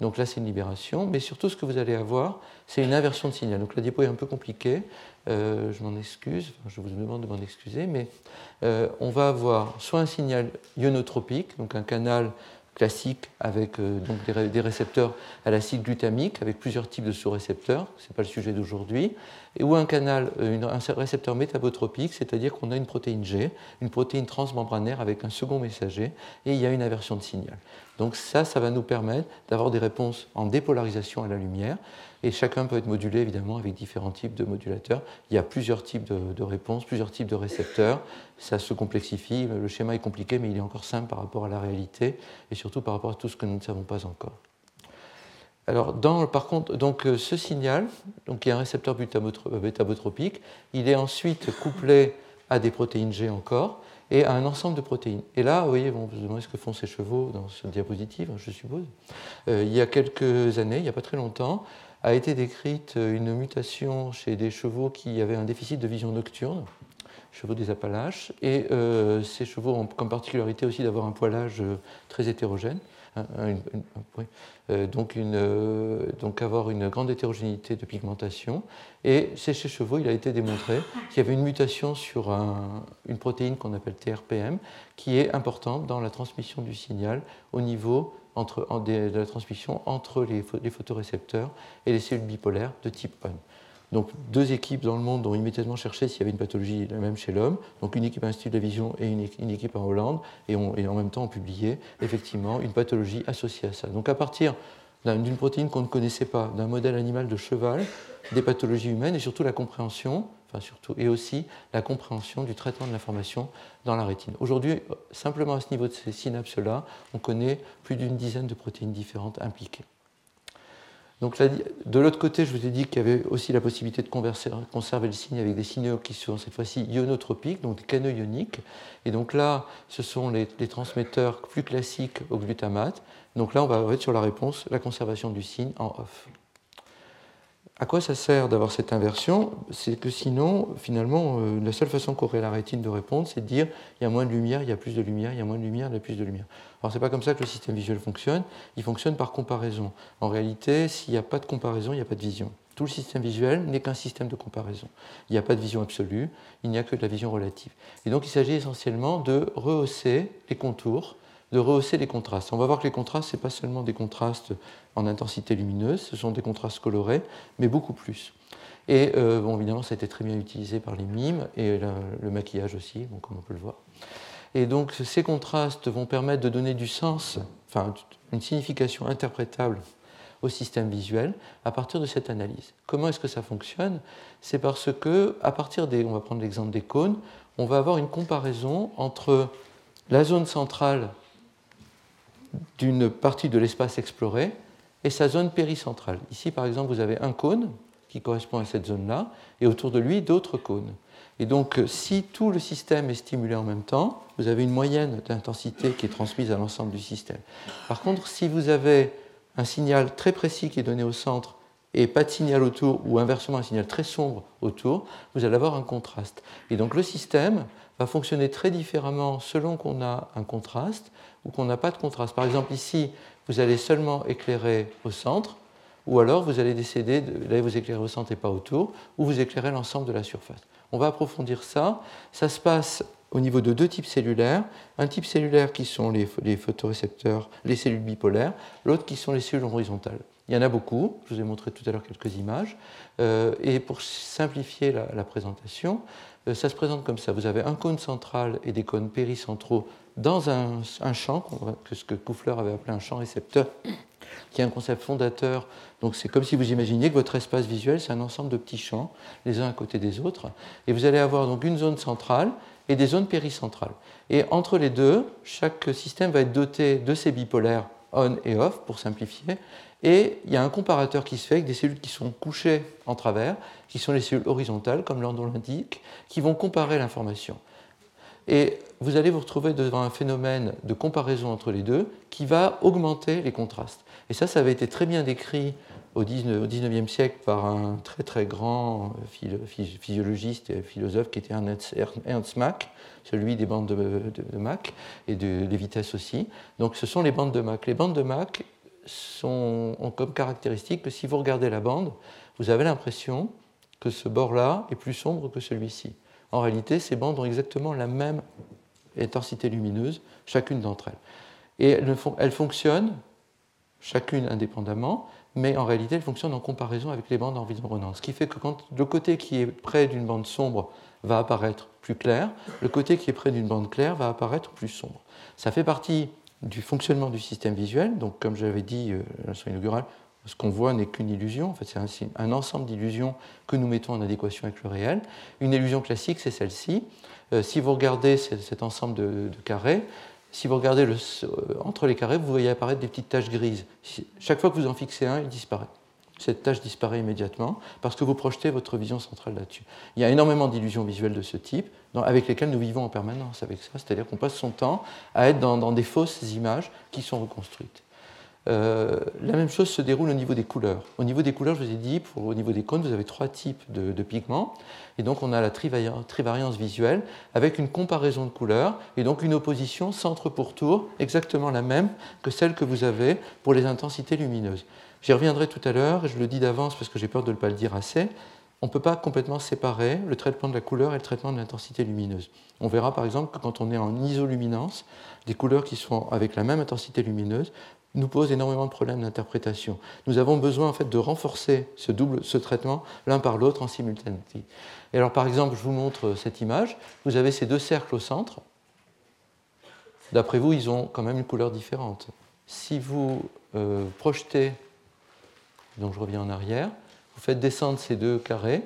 donc là, c'est une libération. Mais surtout, ce que vous allez avoir, c'est une inversion de signal. Donc la diapo est un peu compliquée. Euh, je m'en excuse. je vous demande de m'en excuser. Mais euh, on va avoir soit un signal ionotropique, donc un canal classique avec euh, donc des, récepteurs à l'acide glutamique avec plusieurs types de sous-récepteurs, ce n'est pas le sujet d'aujourd'hui, ou un canal, un récepteur métabotropique, c'est-à-dire qu'on a une protéine G, une protéine transmembranaire avec un second messager, et il y a une inversion de signal. Donc ça, ça va nous permettre d'avoir des réponses en dépolarisation à la lumière. Et chacun peut être modulé évidemment avec différents types de modulateurs. Il y a plusieurs types de, réponses, plusieurs types de récepteurs. Ça se complexifie. Le schéma est compliqué, mais il est encore simple par rapport à la réalité et surtout par rapport à tout ce que nous ne savons pas encore. Alors, par contre, donc, euh, ce signal, donc, qui est un récepteur bêta-botropique, il est ensuite couplé à des protéines G encore et à un ensemble de protéines. Et là, vous voyez, bon, vous demandez ce que font ces chevaux dans cette diapositive, je suppose. Euh, il y a quelques années, il n'y a pas très longtemps, a été décrite une mutation chez des chevaux qui avaient un déficit de vision nocturne, chevaux des Appalaches, et euh, ces chevaux ont comme particularité aussi d'avoir un poilage très hétérogène. Euh, donc, une, euh, donc, avoir une grande hétérogénéité de pigmentation. Et chez ces chevaux, il a été démontré qu'il y avait une mutation sur une protéine qu'on appelle TRPM, qui est importante dans la transmission du signal au niveau de la transmission entre les, les photorécepteurs et les cellules bipolaires de type 1. Donc deux équipes dans le monde ont immédiatement cherché s'il y avait une pathologie la même chez l'homme. Donc une équipe à l'Institut de la Vision et une, équipe en Hollande. Et, en même temps ont publié effectivement une pathologie associée à ça. Donc à partir d'une protéine qu'on ne connaissait pas, d'un modèle animal de cheval, des pathologies humaines et surtout la compréhension et aussi la compréhension du traitement de l'information dans la rétine. Aujourd'hui, simplement à ce niveau de ces synapses-là, on connaît plus d'une dizaine de protéines différentes impliquées. Donc de l'autre côté, je vous ai dit qu'il y avait aussi la possibilité de conserver le signe avec des signaux qui sont cette fois-ci ionotropiques, donc canaux ioniques. Et donc là, ce sont les, transmetteurs plus classiques au glutamate. Donc là, on va être sur la réponse, la conservation du signe en off. À quoi ça sert d'avoir cette inversion? C'est que sinon, finalement, euh, la seule façon qu'aurait la rétine de répondre, c'est de dire il y a moins de lumière, il y a plus de lumière, il y a moins de lumière, il y a plus de lumière. Alors, ce n'est pas comme ça que le système visuel fonctionne. Il fonctionne par comparaison. En réalité, s'il n'y a pas de comparaison, il n'y a pas de vision. Tout le système visuel n'est qu'un système de comparaison. Il n'y a pas de vision absolue, il n'y a que de la vision relative. Et donc, il s'agit essentiellement de rehausser les contours de rehausser les contrastes. On va voir que les contrastes, ce n'est pas seulement des contrastes en intensité lumineuse, ce sont des contrastes colorés, mais beaucoup plus. Et euh, bon, évidemment, ça a été très bien utilisé par les mimes et le, maquillage aussi, comme on peut le voir. Et donc, ces contrastes vont permettre de donner du sens, enfin, une signification interprétable au système visuel à partir de cette analyse. Comment est-ce que ça fonctionne? C'est parce que, à partir des, on va prendre l'exemple des cônes, on va avoir une comparaison entre la zone centrale d'une partie de l'espace exploré et sa zone péricentrale. Ici, par exemple, vous avez un cône qui correspond à cette zone-là, et autour de lui, d'autres cônes. Et donc, si tout le système est stimulé en même temps, vous avez une moyenne d'intensité qui est transmise à l'ensemble du système. Par contre, si vous avez un signal très précis qui est donné au centre et pas de signal autour, ou inversement un signal très sombre autour, vous allez avoir un contraste. Et donc le système va fonctionner très différemment selon qu'on a un contraste ou qu'on n'a pas de contraste. Par exemple, ici, vous allez seulement éclairer au centre, ou alors vous allez décider de vous éclairer au centre et pas autour, ou vous éclairez l'ensemble de la surface. On va approfondir ça. Ça se passe au niveau de deux types cellulaires. Un type cellulaire qui sont les, photorécepteurs, les cellules bipolaires, l'autre qui sont les cellules horizontales. Il y en a beaucoup, je vous ai montré tout à l'heure quelques images. Euh, et pour simplifier la, présentation, euh, ça se présente comme ça. Vous avez un cône central et des cônes péricentraux dans un, champ, que ce que Koufler avait appelé un champ récepteur, qui est un concept fondateur. Donc c'est comme si vous imaginiez que votre espace visuel, c'est un ensemble de petits champs, les uns à côté des autres. Et vous allez avoir donc une zone centrale et des zones péricentrales. Et entre les deux, chaque système va être doté de ces bipolaires on et off, pour simplifier. Et il y a un comparateur qui se fait avec des cellules qui sont couchées en travers, qui sont les cellules horizontales, comme nom l'indique, qui vont comparer l'information. Et vous allez vous retrouver devant un phénomène de comparaison entre les deux qui va augmenter les contrastes. Et ça, ça avait été très bien décrit au 19e siècle par un très très grand physiologiste et philosophe qui était Ernst Mach, celui des bandes de, Mach et de, des vitesses aussi. Donc ce sont les bandes de Mach. Les bandes de Mach sont, ont comme caractéristique que si vous regardez la bande, vous avez l'impression que ce bord-là est plus sombre que celui-ci. En réalité, ces bandes ont exactement la même intensité lumineuse, chacune d'entre elles. Et elles, fonctionnent chacune indépendamment, mais en réalité, elles fonctionnent en comparaison avec les bandes environnantes. Ce qui fait que quand le côté qui est près d'une bande sombre va apparaître plus clair, le côté qui est près d'une bande claire va apparaître plus sombre. Ça fait partie du fonctionnement du système visuel. Donc, comme j'avais dit euh, à l'instant inaugural, ce qu'on voit n'est qu'une illusion. C'est un, ensemble d'illusions que nous mettons en adéquation avec le réel. Une illusion classique, c'est celle-ci. Euh, si vous regardez cet ensemble de, carrés, si vous regardez euh, entre les carrés, vous voyez apparaître des petites taches grises. chaque fois que vous en fixez un, il disparaît. Cette tache disparaît immédiatement parce que vous projetez votre vision centrale là-dessus. Il y a énormément d'illusions visuelles de ce type avec lesquelles nous vivons en permanence avec ça, c'est-à-dire qu'on passe son temps à être dans des fausses images qui sont reconstruites. Euh, la même chose se déroule au niveau des couleurs. Au niveau des couleurs, je vous ai dit, pour, au niveau des cônes, vous avez trois types de, pigments. Et donc, on a la trivariance visuelle avec une comparaison de couleurs et donc une opposition centre pour tour, exactement la même que celle que vous avez pour les intensités lumineuses. J'y reviendrai tout à l'heure, je le dis d'avance parce que j'ai peur de ne pas le dire assez. On ne peut pas complètement séparer le traitement de la couleur et le traitement de l'intensité lumineuse. On verra par exemple que quand on est en isoluminance, des couleurs qui sont avec la même intensité lumineuse nous pose énormément de problèmes d'interprétation. Nous avons besoin en fait de renforcer ce double, traitement l'un par l'autre en simultanéité. Et alors par exemple, je vous montre cette image. Vous avez ces deux cercles au centre. D'après vous, ils ont quand même une couleur différente. Si vous euh, projetez, donc je reviens en arrière, vous faites descendre ces deux carrés,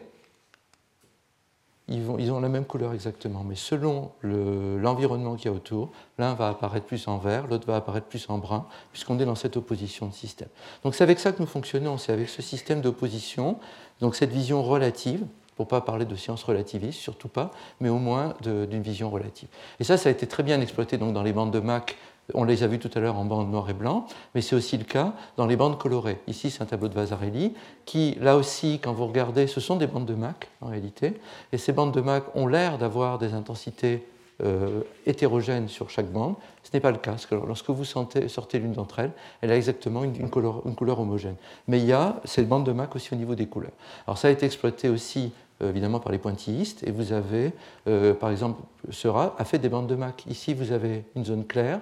ils, ont la même couleur exactement, mais selon l'environnement qu'il y a autour, l'un va apparaître plus en vert, l'autre va apparaître plus en brun, puisqu'on est dans cette opposition de système. Donc c'est avec ça que nous fonctionnons, c'est avec ce système d'opposition, donc cette vision relative, pour ne pas parler de science relativiste, surtout pas, mais au moins d'une vision relative. Et ça, ça a été très bien exploité dans les bandes de Mach on les a vus tout à l'heure en bande noir et blanc, mais c'est aussi le cas dans les bandes colorées. Ici, c'est un tableau de Vasarely qui, là aussi, quand vous regardez, ce sont des bandes de Mach en réalité, et ces bandes de Mach ont l'air d'avoir des intensités euh, hétérogènes sur chaque bande. Ce n'est pas le cas, parce que lorsque vous sortez l'une d'entre elles, elle a exactement une, couleur, homogène. Mais il y a cette bande de Mach aussi au niveau des couleurs. Alors ça a été exploité aussi euh, évidemment par les pointillistes, et vous avez, euh, par exemple, Seurat a fait des bandes de Mach. Ici, vous avez une zone claire,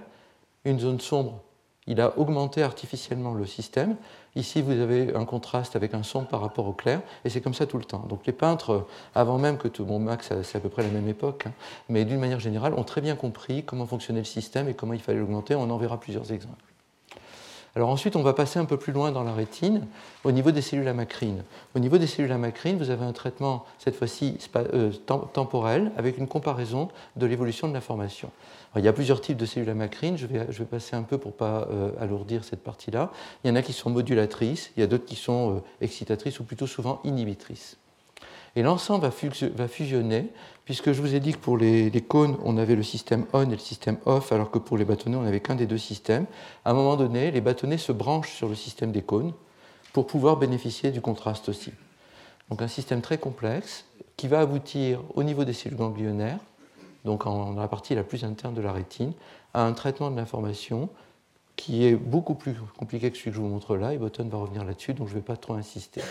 une zone sombre. Il a augmenté artificiellement le système. Ici, vous avez un contraste avec un sombre par rapport au clair, et c'est comme ça tout le temps. Donc les peintres, avant même que tout, bon, Max, c'est à peu près la même époque, hein, mais d'une manière générale, ont très bien compris comment fonctionnait le système et comment il fallait l'augmenter. On en verra plusieurs exemples. Alors ensuite, on va passer un peu plus loin dans la rétine, au niveau des cellules à macrine. Au niveau des cellules à macrine, vous avez un traitement, cette fois-ci euh, temporel, avec une comparaison de l'évolution de l'information. Il y a plusieurs types de cellules à macrine, je vais, passer un peu pour ne pas euh, alourdir cette partie-là. Il y en a qui sont modulatrices, il y a d'autres qui sont euh, excitatrices ou plutôt souvent inhibitrices. Et l'ensemble va, fusionner, puisque je vous ai dit que pour les, cônes, on avait le système on et le système off, alors que pour les bâtonnets, on n'avait qu'un des deux systèmes. À un moment donné, les bâtonnets se branchent sur le système des cônes pour pouvoir bénéficier du contraste aussi. Donc un système très complexe qui va aboutir au niveau des cellules ganglionnaires, donc en, dans la partie la plus interne de la rétine, à un traitement de l'information qui est beaucoup plus compliqué que celui que je vous montre là, et Botton va revenir là-dessus, donc je ne vais pas trop insister.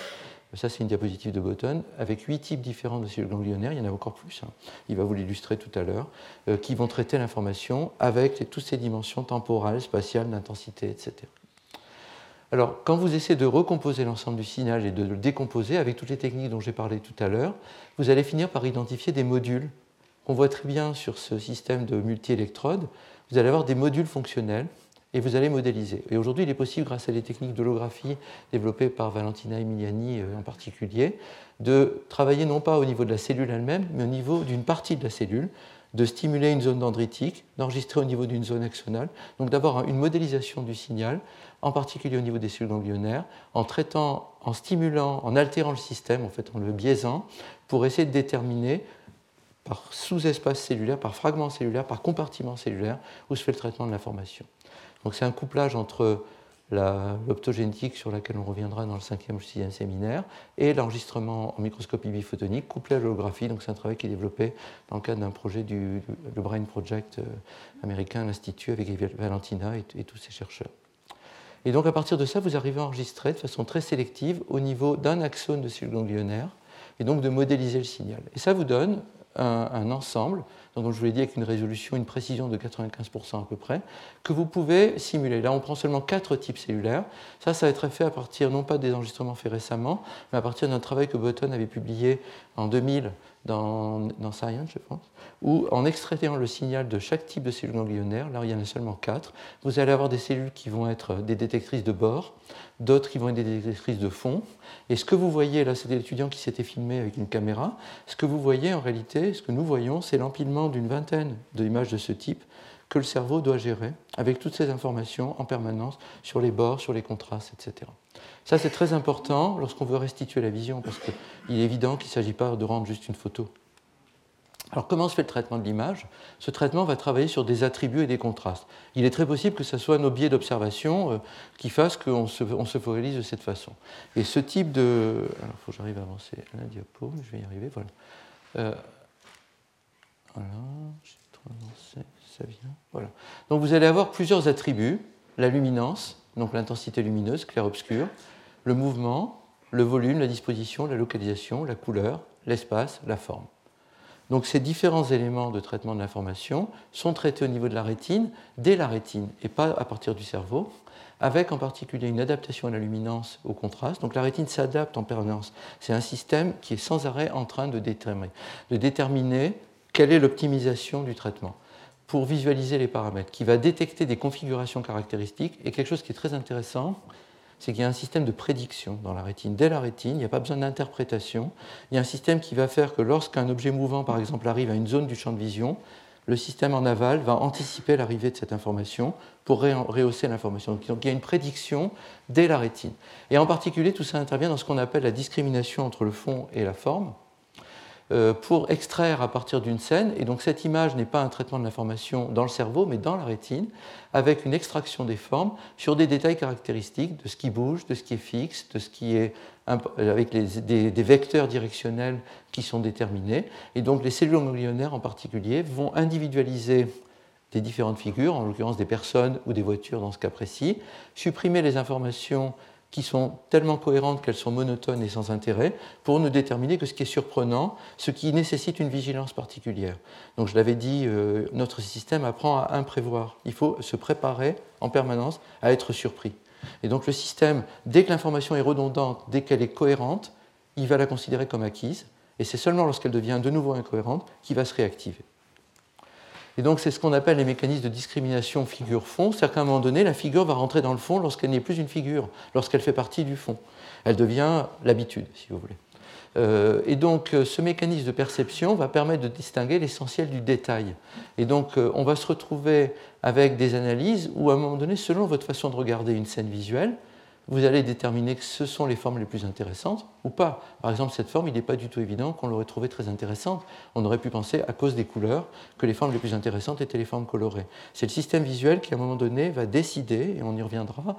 Ça, c'est une diapositive de Botton avec huit types différents de cellules ganglionnaires. Il y en a encore plus. Hein. Il va vous l'illustrer tout à l'heure, euh, qui vont traiter l'information avec toutes ces dimensions temporales, spatiales, d'intensité, etc. Alors, quand vous essayez de recomposer l'ensemble du signal et de le décomposer avec toutes les techniques dont j'ai parlé tout à l'heure, vous allez finir par identifier des modules qu'on voit très bien sur ce système de multi-électrodes. Vous allez avoir des modules fonctionnels et vous allez modéliser. Et aujourd'hui, il est possible, grâce à des techniques d'holographie développées par Valentina Emiliani euh, en particulier, de travailler non pas au niveau de la cellule elle-même, mais au niveau d'une partie de la cellule, de stimuler une zone dendritique, d'enregistrer au niveau d'une zone axonale, donc d'avoir une modélisation du signal, en particulier au niveau des cellules ganglionnaires, en traitant, en stimulant, en altérant le système, en fait, en le biaisant, pour essayer de déterminer par sous-espace cellulaire, par fragment cellulaire, par compartiment cellulaire, où se fait le traitement de l'information. Donc c'est un couplage entre l'optogénétique sur laquelle on reviendra dans le cinquième ou sixième séminaire, et l'enregistrement en microscopie biphotonique couplé à l'holographie. Donc c'est un travail qui est développé dans le cadre d'un projet du Brain Project euh, américain, l'Institut, avec Valentina et, et tous ses chercheurs. Et donc à partir de ça, vous arrivez à enregistrer de façon très sélective au niveau d'un axone de cellules ganglionnaires, et donc de modéliser le signal. Et ça vous donne un, ensemble, donc je vous l'ai dit, avec une résolution, une précision de 95% à peu près, que vous pouvez simuler. Là, on prend seulement quatre types cellulaires. Ça, ça va être fait à partir, non pas des enregistrements faits récemment, mais à partir d'un travail que Button avait publié en 2000 dans, dans, Science, je pense, où en extrayant le signal de chaque type de cellule ganglionnaire, là il y en a seulement quatre, vous allez avoir des cellules qui vont être des détectrices de bord, d'autres qui vont être des détectrices de fond. Et ce que vous voyez, là c'était l'étudiant qui s'était filmé avec une caméra, ce que vous voyez en réalité, ce que nous voyons, c'est l'empilement d'une vingtaine d'images de ce type que le cerveau doit gérer avec toutes ces informations en permanence sur les bords, sur les contrastes, etc. Ça, c'est très important lorsqu'on veut restituer la vision, parce qu'il est évident qu'il ne s'agit pas de rendre juste une photo. Alors comment se fait le traitement de l'image? Ce traitement va travailler sur des attributs et des contrastes. Il est très possible que ce soit nos biais d'observation euh, qui fassent qu'on se, focalise de cette façon. Et ce type de... Alors il faut que j'arrive à avancer la diapo, je vais y arriver, voilà. Euh, voilà, ça vient. Voilà. Donc vous allez avoir plusieurs attributs, la luminance, donc l'intensité lumineuse, clair-obscur, le mouvement, le volume, la disposition, la localisation, la couleur, l'espace, la forme. Donc ces différents éléments de traitement de l'information sont traités au niveau de la rétine, dès la rétine, et pas à partir du cerveau, avec en particulier une adaptation à la luminance, au contraste. Donc la rétine s'adapte en permanence. C'est un système qui est sans arrêt en train de déterminer, de déterminer quelle est l'optimisation du traitement pour visualiser les paramètres, qui va détecter des configurations caractéristiques. Et quelque chose qui est très intéressant, c'est qu'il y a un système de prédiction dans la rétine. Dès la rétine, il n'y a pas besoin d'interprétation. Il y a un système qui va faire que lorsqu'un objet mouvant, par exemple, arrive à une zone du champ de vision, le système en aval va anticiper l'arrivée de cette information pour rehausser l'information. Donc il y a une prédiction dès la rétine. Et en particulier, tout ça intervient dans ce qu'on appelle la discrimination entre le fond et la forme. Euh, pour extraire à partir d'une scène. Et donc cette image n'est pas un traitement de l'information dans le cerveau, mais dans la rétine, avec une extraction des formes sur des détails caractéristiques de ce qui bouge, de ce qui est fixe, de ce qui est avec des, vecteurs directionnels qui sont déterminés. Et donc les cellules ganglionnaires en particulier vont individualiser des différentes figures, en l'occurrence des personnes ou des voitures dans ce cas précis, supprimer les informations qui sont tellement cohérentes qu'elles sont monotones et sans intérêt, pour ne déterminer que ce qui est surprenant, ce qui nécessite une vigilance particulière. Donc je l'avais dit, euh, notre système apprend à imprévoir. Il faut se préparer en permanence à être surpris. Et donc le système, dès que l'information est redondante, dès qu'elle est cohérente, il va la considérer comme acquise, et c'est seulement lorsqu'elle devient de nouveau incohérente qu'il va se réactiver. Et donc c'est ce qu'on appelle les mécanismes de discrimination figure-fond, c'est-à-dire qu'à un moment donné, la figure va rentrer dans le fond lorsqu'elle n'est plus une figure, lorsqu'elle fait partie du fond. Elle devient l'habitude, si vous voulez. Euh, et donc euh, ce mécanisme de perception va permettre de distinguer l'essentiel du détail. Et donc euh, on va se retrouver avec des analyses où à un moment donné, selon votre façon de regarder une scène visuelle, vous allez déterminer que ce sont les formes les plus intéressantes ou pas. Par exemple, cette forme, il n'est pas du tout évident qu'on l'aurait trouvée très intéressante. On aurait pu penser, à cause des couleurs, que les formes les plus intéressantes étaient les formes colorées. C'est le système visuel qui, à un moment donné, va décider, et on y reviendra,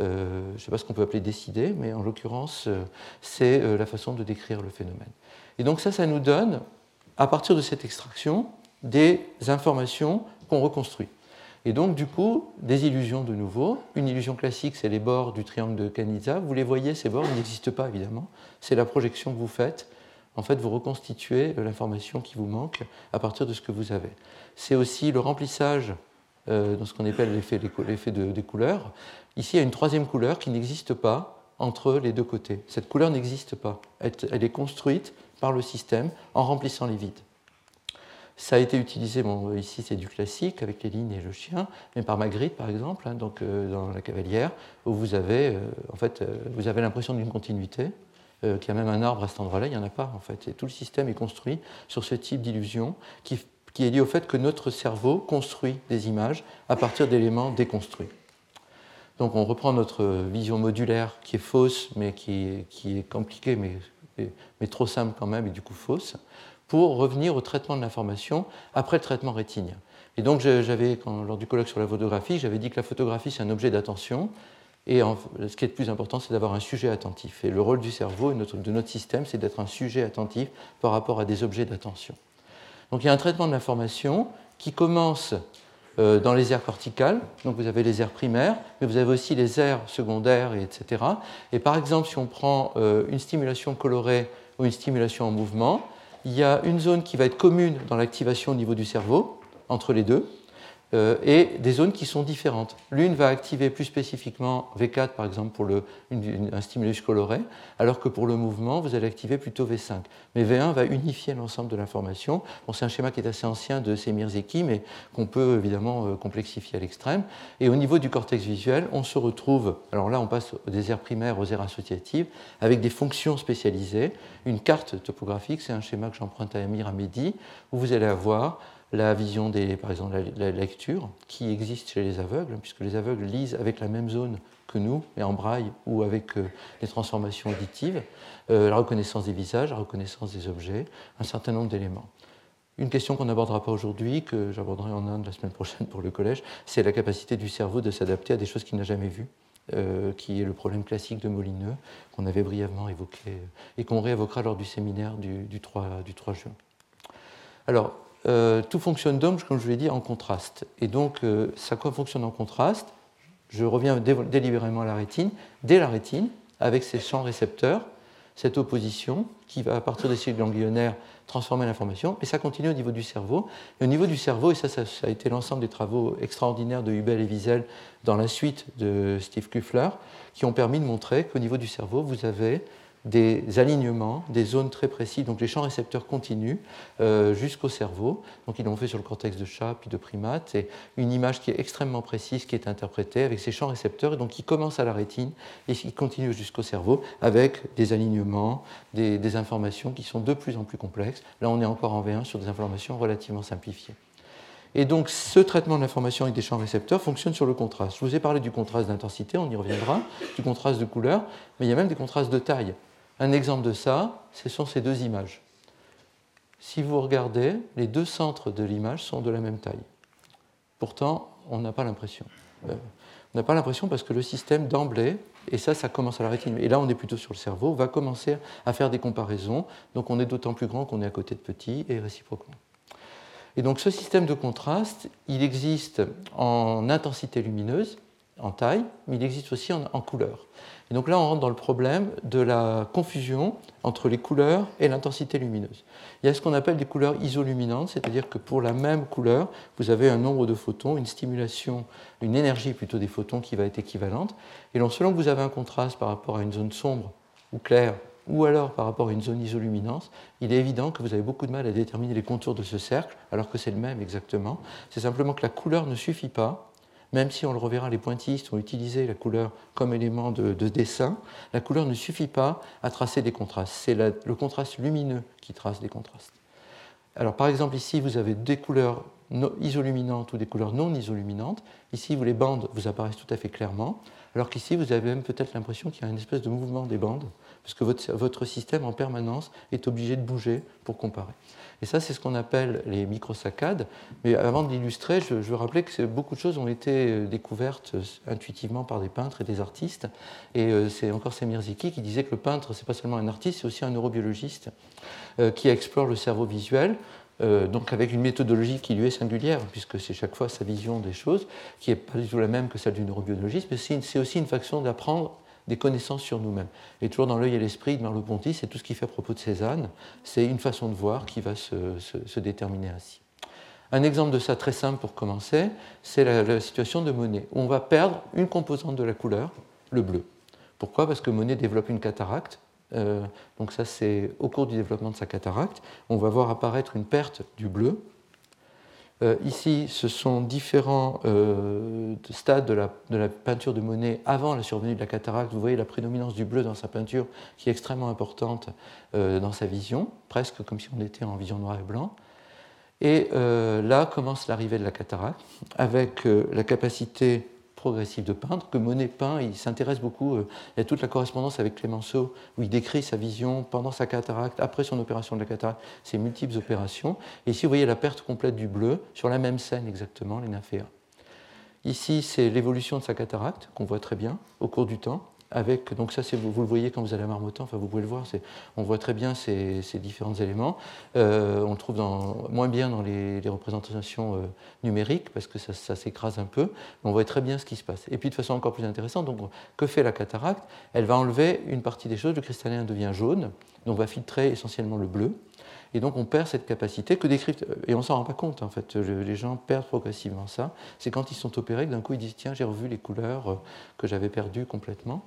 euh, je ne sais pas ce qu'on peut appeler décider, mais en l'occurrence, euh, c'est euh, la façon de décrire le phénomène. Et donc ça, ça nous donne, à partir de cette extraction, des informations qu'on reconstruit. Et donc, du coup, des illusions de nouveau. Une illusion classique, c'est les bords du triangle de Canizza. Vous les voyez, ces bords, n'existent pas, évidemment. C'est la projection que vous faites. En fait, vous reconstituez l'information qui vous manque à partir de ce que vous avez. C'est aussi le remplissage euh, dans ce qu'on appelle l'effet, des couleurs. Ici, il y a une troisième couleur qui n'existe pas entre les deux côtés. Cette couleur n'existe pas. elle est construite par le système en remplissant les vides. Ça a été utilisé, bon, ici c'est du classique avec les lignes et le chien, mais par Magritte par exemple, hein, donc, euh, dans la cavalière, où vous avez, euh, en fait, euh, avez l'impression d'une continuité, qu'il y a même un arbre à cet endroit-là, il n'y en a pas en fait. Tout le système est construit sur ce type d'illusion qui, est lié au fait que notre cerveau construit des images à partir d'éléments déconstruits. Donc on reprend notre vision modulaire qui est fausse, mais qui qui est compliquée, mais, mais, trop simple quand même, et du coup fausse pour revenir au traitement de l'information après le traitement rétinien. Et donc, j'avais, lors du colloque sur la photographie, j'avais dit que la photographie, c'est un objet d'attention. Et ce qui est le plus important, c'est d'avoir un sujet attentif. Et le rôle du cerveau et de notre système, c'est d'être un sujet attentif par rapport à des objets d'attention. Donc, il y a un traitement de l'information qui commence euh, dans les aires corticales. Donc, vous avez les aires primaires, mais vous avez aussi les aires secondaires, etc. Et par exemple, si on prend euh, une stimulation colorée ou une stimulation en mouvement, il y a une zone qui va être commune dans l'activation au niveau du cerveau, entre les deux, euh, et des zones qui sont différentes. L'une va activer plus spécifiquement V4 par exemple pour un stimulus coloré, alors que pour le mouvement, vous allez activer plutôt V5. Mais V1 va unifier l'ensemble de l'information. C'est un schéma qui est assez ancien de Semirzeki, mais qu'on peut évidemment euh, complexifier à l'extrême. Et au niveau du cortex visuel, on se retrouve, alors là on passe des aires primaires aux aires associatives, avec des fonctions spécialisées. Une carte topographique, c'est un schéma que j'emprunte à Amir Hamedi, où vous allez avoir la vision des, par exemple, la, lecture qui existe chez les aveugles, puisque les aveugles lisent avec la même zone que nous, et en braille ou avec euh, les transformations auditives, euh, la reconnaissance des visages, la reconnaissance des objets, un certain nombre d'éléments. Une question qu'on n'abordera pas aujourd'hui, que j'aborderai en Inde la semaine prochaine pour le collège, c'est la capacité du cerveau de s'adapter à des choses qu'il n'a jamais vues. Euh, qui est le problème classique de Molineux, qu'on avait brièvement évoqué et qu'on réévoquera lors du séminaire du, du, 3, du 3 juin. Alors, euh, tout fonctionne donc, comme je l'ai dit, en contraste. Et donc, euh, ça fonctionne en contraste. Je reviens délibérément à la rétine. Dès la rétine, avec ses champs récepteurs, cette opposition qui va, à partir des cellules ganglionnaires, transformer l'information, et ça continue au niveau du cerveau. Et au niveau du cerveau, et ça, ça, a été l'ensemble des travaux extraordinaires de Hubel et Wiesel dans la suite de Steve Kuffler, qui ont permis de montrer qu'au niveau du cerveau, vous avez des alignements, des zones très précises, donc les champs récepteurs continuent euh, jusqu'au cerveau. Donc ils l'ont fait sur le cortex de chat puis de primate. C'est une image qui est extrêmement précise qui est interprétée avec ces champs récepteurs, et donc qui commence à la rétine et qui continue jusqu'au cerveau avec des alignements, des, informations qui sont de plus en plus complexes. Là, on est encore en V1 sur des informations relativement simplifiées. Et donc ce traitement de l'information avec des champs récepteurs fonctionne sur le contraste. Je vous ai parlé du contraste d'intensité, on y reviendra, du contraste de couleur, mais il y a même des contrastes de taille. Un exemple de ça, ce sont ces deux images. Si vous regardez, les deux centres de l'image sont de la même taille. Pourtant, on n'a pas l'impression. Euh, on n'a pas l'impression parce que le système d'emblée, et ça, ça commence à la rétine, et là on est plutôt sur le cerveau, va commencer à faire des comparaisons. Donc on est d'autant plus grand qu'on est à côté de petit et réciproquement. Et donc ce système de contraste, il existe en intensité lumineuse, en taille, mais il existe aussi en, couleur. Et donc là, on rentre dans le problème de la confusion entre les couleurs et l'intensité lumineuse. Il y a ce qu'on appelle des couleurs isoluminantes, c'est-à-dire que pour la même couleur, vous avez un nombre de photons, une stimulation, une énergie plutôt des photons qui va être équivalente. Et donc selon que vous avez un contraste par rapport à une zone sombre ou claire ou alors par rapport à une zone isoluminance, il est évident que vous avez beaucoup de mal à déterminer les contours de ce cercle, alors que c'est le même exactement. C'est simplement que la couleur ne suffit pas, même si on le reverra, les pointillistes ont utilisé la couleur comme élément de, dessin, la couleur ne suffit pas à tracer des contrastes. C'est le contraste lumineux qui trace des contrastes. Alors par exemple ici, vous avez des couleurs isoluminantes ou des couleurs non isoluminantes. Ici, les bandes vous apparaissent tout à fait clairement, alors qu'ici, vous avez même peut-être l'impression qu'il y a une espèce de mouvement des bandes parce que votre, système en permanence est obligé de bouger pour comparer. Et ça, c'est ce qu'on appelle les microsaccades. Mais avant de l'illustrer, je, veux rappeler que beaucoup de choses ont été euh, découvertes euh, intuitivement par des peintres et des artistes. Et euh, c'est encore Semir Ziki qui disait que le peintre, c'est pas seulement un artiste, c'est aussi un neurobiologiste qui explore le cerveau visuel. donc avec une méthodologie qui lui est singulière, puisque c'est chaque fois sa vision des choses, qui n'est pas du tout la même que celle du neurobiologiste, mais c'est aussi une façon d'apprendre des connaissances sur nous-mêmes. Et toujours dans l'œil et l'esprit de Merleau-Ponty, c'est tout ce qu'il fait à propos de Cézanne, c'est une façon de voir qui va se, déterminer ainsi. Un exemple de ça très simple pour commencer, c'est la, situation de Monet, on va perdre une composante de la couleur, le bleu. Pourquoi? Parce que Monet développe une cataracte. Euh, donc ça, c'est au cours du développement de sa cataracte. On va voir apparaître une perte du bleu, euh, ici, ce sont différents euh, stades de la, peinture de Monet avant la survenue de la cataracte. Vous voyez la prédominance du bleu dans sa peinture qui est extrêmement importante euh, dans sa vision, presque comme si on était en vision noir et blanc. Et là commence l'arrivée de la cataracte avec la capacité progressive de peindre, que Monet peint, il s'intéresse beaucoup, il y a toute la correspondance avec Clémenceau, où il décrit sa vision pendant sa cataracte, après son opération de la cataracte, ses multiples opérations. Et ici, vous voyez la perte complète du bleu, sur la même scène exactement, les nymphéas. Ici, c'est l'évolution de sa cataracte, qu'on voit très bien au cours du temps donc ça vous, vous, le voyez quand vous allez à Marmottan, enfin vous pouvez le voir, on voit très bien ces, différents éléments. Euh, on le trouve moins bien dans les, représentations euh, numériques parce que ça, s'écrase un peu, mais on voit très bien ce qui se passe. Et puis de façon encore plus intéressante, que fait la cataracte? Elle va enlever une partie des choses, le cristallin devient jaune, donc va filtrer essentiellement le bleu. Et donc on perd cette capacité que décrivent, et on s'en rend pas compte en fait, les gens perdent progressivement ça. C'est quand ils sont opérés que d'un coup ils disent tiens j'ai revu les couleurs euh, que j'avais perdues complètement.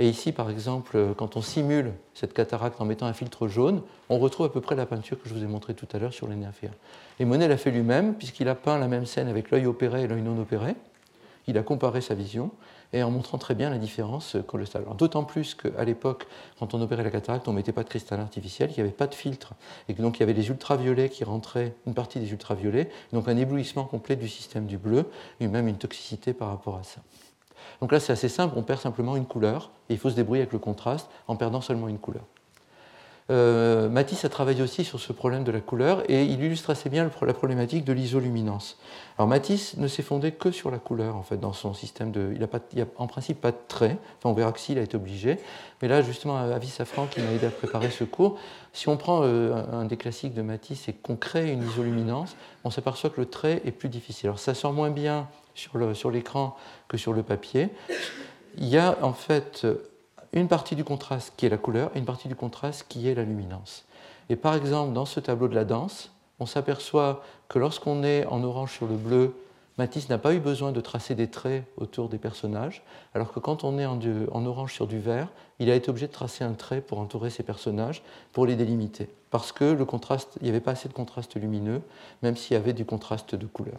Et ici, par exemple, quand on simule cette cataracte en mettant un filtre jaune, on retrouve à peu près la peinture que je vous ai montrée tout à l'heure sur les nymphéas. Et Monet l'a fait lui-même, puisqu'il a peint la même scène avec l'œil opéré et l'œil non opéré. Il a comparé sa vision et en montrant très bien la différence colossale. D'autant plus qu'à l'époque, quand on opérait la cataracte, on ne mettait pas de cristal artificiel, il n'y avait pas de filtre, et donc il y avait les ultraviolets qui rentraient, une partie des ultraviolets, donc un éblouissement complet du système du bleu, et même une toxicité par rapport à ça. Donc là, c'est assez simple, on perd simplement une couleur, et il faut se débrouiller avec le contraste en perdant seulement une couleur. Euh, Matisse a travaillé aussi sur ce problème de la couleur et il illustre assez bien la problématique de l'isoluminance. Alors Matisse ne s'est fondé que sur la couleur en fait dans son système de. Il n'a en principe pas de traits. Enfin, on verra que s'il a été obligé. Mais là justement, Avis Safran qui m'a aidé à préparer ce cours, si on prend euh, un des classiques de Matisse et qu'on crée une isoluminance, on s'aperçoit que le trait est plus difficile. Alors ça sort moins bien sur l'écran que sur le papier. Il y a en fait une partie du contraste qui est la couleur et une partie du contraste qui est la luminance. Et par exemple, dans ce tableau de la danse, on s'aperçoit que lorsqu'on est en orange sur le bleu, Matisse n'a pas eu besoin de tracer des traits autour des personnages, alors que quand on est en, orange sur du vert, il a été obligé de tracer un trait pour entourer ses personnages, pour les délimiter, parce que le contraste, il n'y avait pas assez de contraste lumineux, même s'il y avait du contraste de couleur.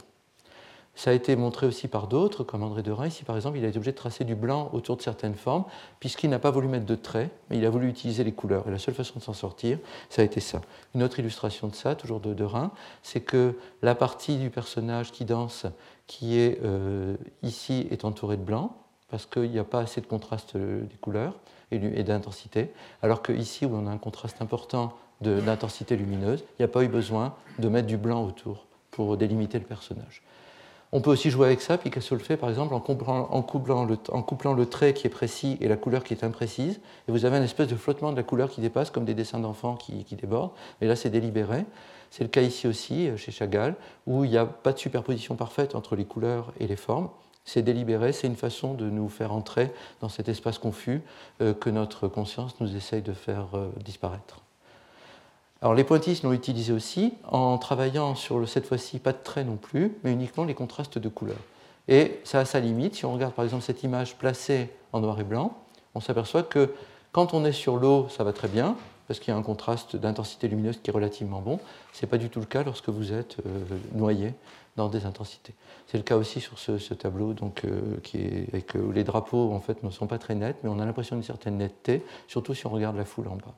Ça a été montré aussi par d'autres, comme André Derain. Ici, par exemple, il a été obligé de tracer du blanc autour de certaines formes, puisqu'il n'a pas voulu mettre de traits, mais il a voulu utiliser les couleurs. Et la seule façon de s'en sortir, ça a été ça. Une autre illustration de ça, toujours de Derain, c'est que la partie du personnage qui danse, qui est euh, ici, est entourée de blanc, parce qu'il n'y a pas assez de contraste euh, des couleurs et d'intensité, alors qu'ici, où on a un contraste important d'intensité lumineuse, il n'y a pas eu besoin de mettre du blanc autour pour délimiter le personnage. On peut aussi jouer avec ça. Picasso le fait par exemple en couplant, le, trait qui est précis et la couleur qui est imprécise. Et vous avez un espèce de flottement de la couleur qui dépasse, comme des dessins d'enfants qui, débordent. Mais là, c'est délibéré. C'est le cas ici aussi, euh, chez Chagall, où il n'y a pas de superposition parfaite entre les couleurs et les formes. C'est délibéré, c'est une façon de nous faire entrer dans cet espace confus euh, que notre conscience nous essaye de faire euh, disparaître. Alors les pointillistes l'ont utilisé aussi en travaillant sur cette fois-ci pas de traits non plus, mais uniquement les contrastes de couleurs. Et ça a sa limite. Si on regarde par exemple cette image placée en noir et blanc, on s'aperçoit que quand on est sur l'eau, ça va très bien, parce qu'il y a un contraste d'intensité lumineuse qui est relativement bon. Ce n'est pas du tout le cas lorsque vous êtes euh, noyé dans des intensités. C'est le cas aussi sur ce, tableau donc, euh, où les drapeaux en fait, ne sont pas très nets, mais on a l'impression d'une certaine netteté, surtout si on regarde la foule en bas.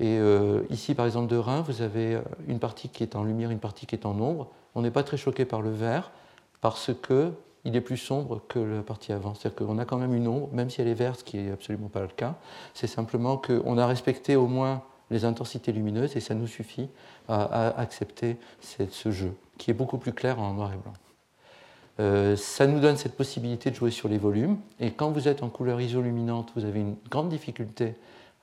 Et euh, ici, par exemple, de Rhin, vous avez une partie qui est en lumière, une partie qui est en ombre. On n'est pas très choqué par le vert parce qu'il est plus sombre que la partie avant. C'est-à-dire qu'on a quand même une ombre, même si elle est verte, ce qui n'est absolument pas le cas. C'est simplement qu'on a respecté au moins les intensités lumineuses et ça nous suffit à, accepter ce jeu, qui est beaucoup plus clair en noir et blanc. Euh, ça nous donne cette possibilité de jouer sur les volumes. Et quand vous êtes en couleur isoluminante, vous avez une grande difficulté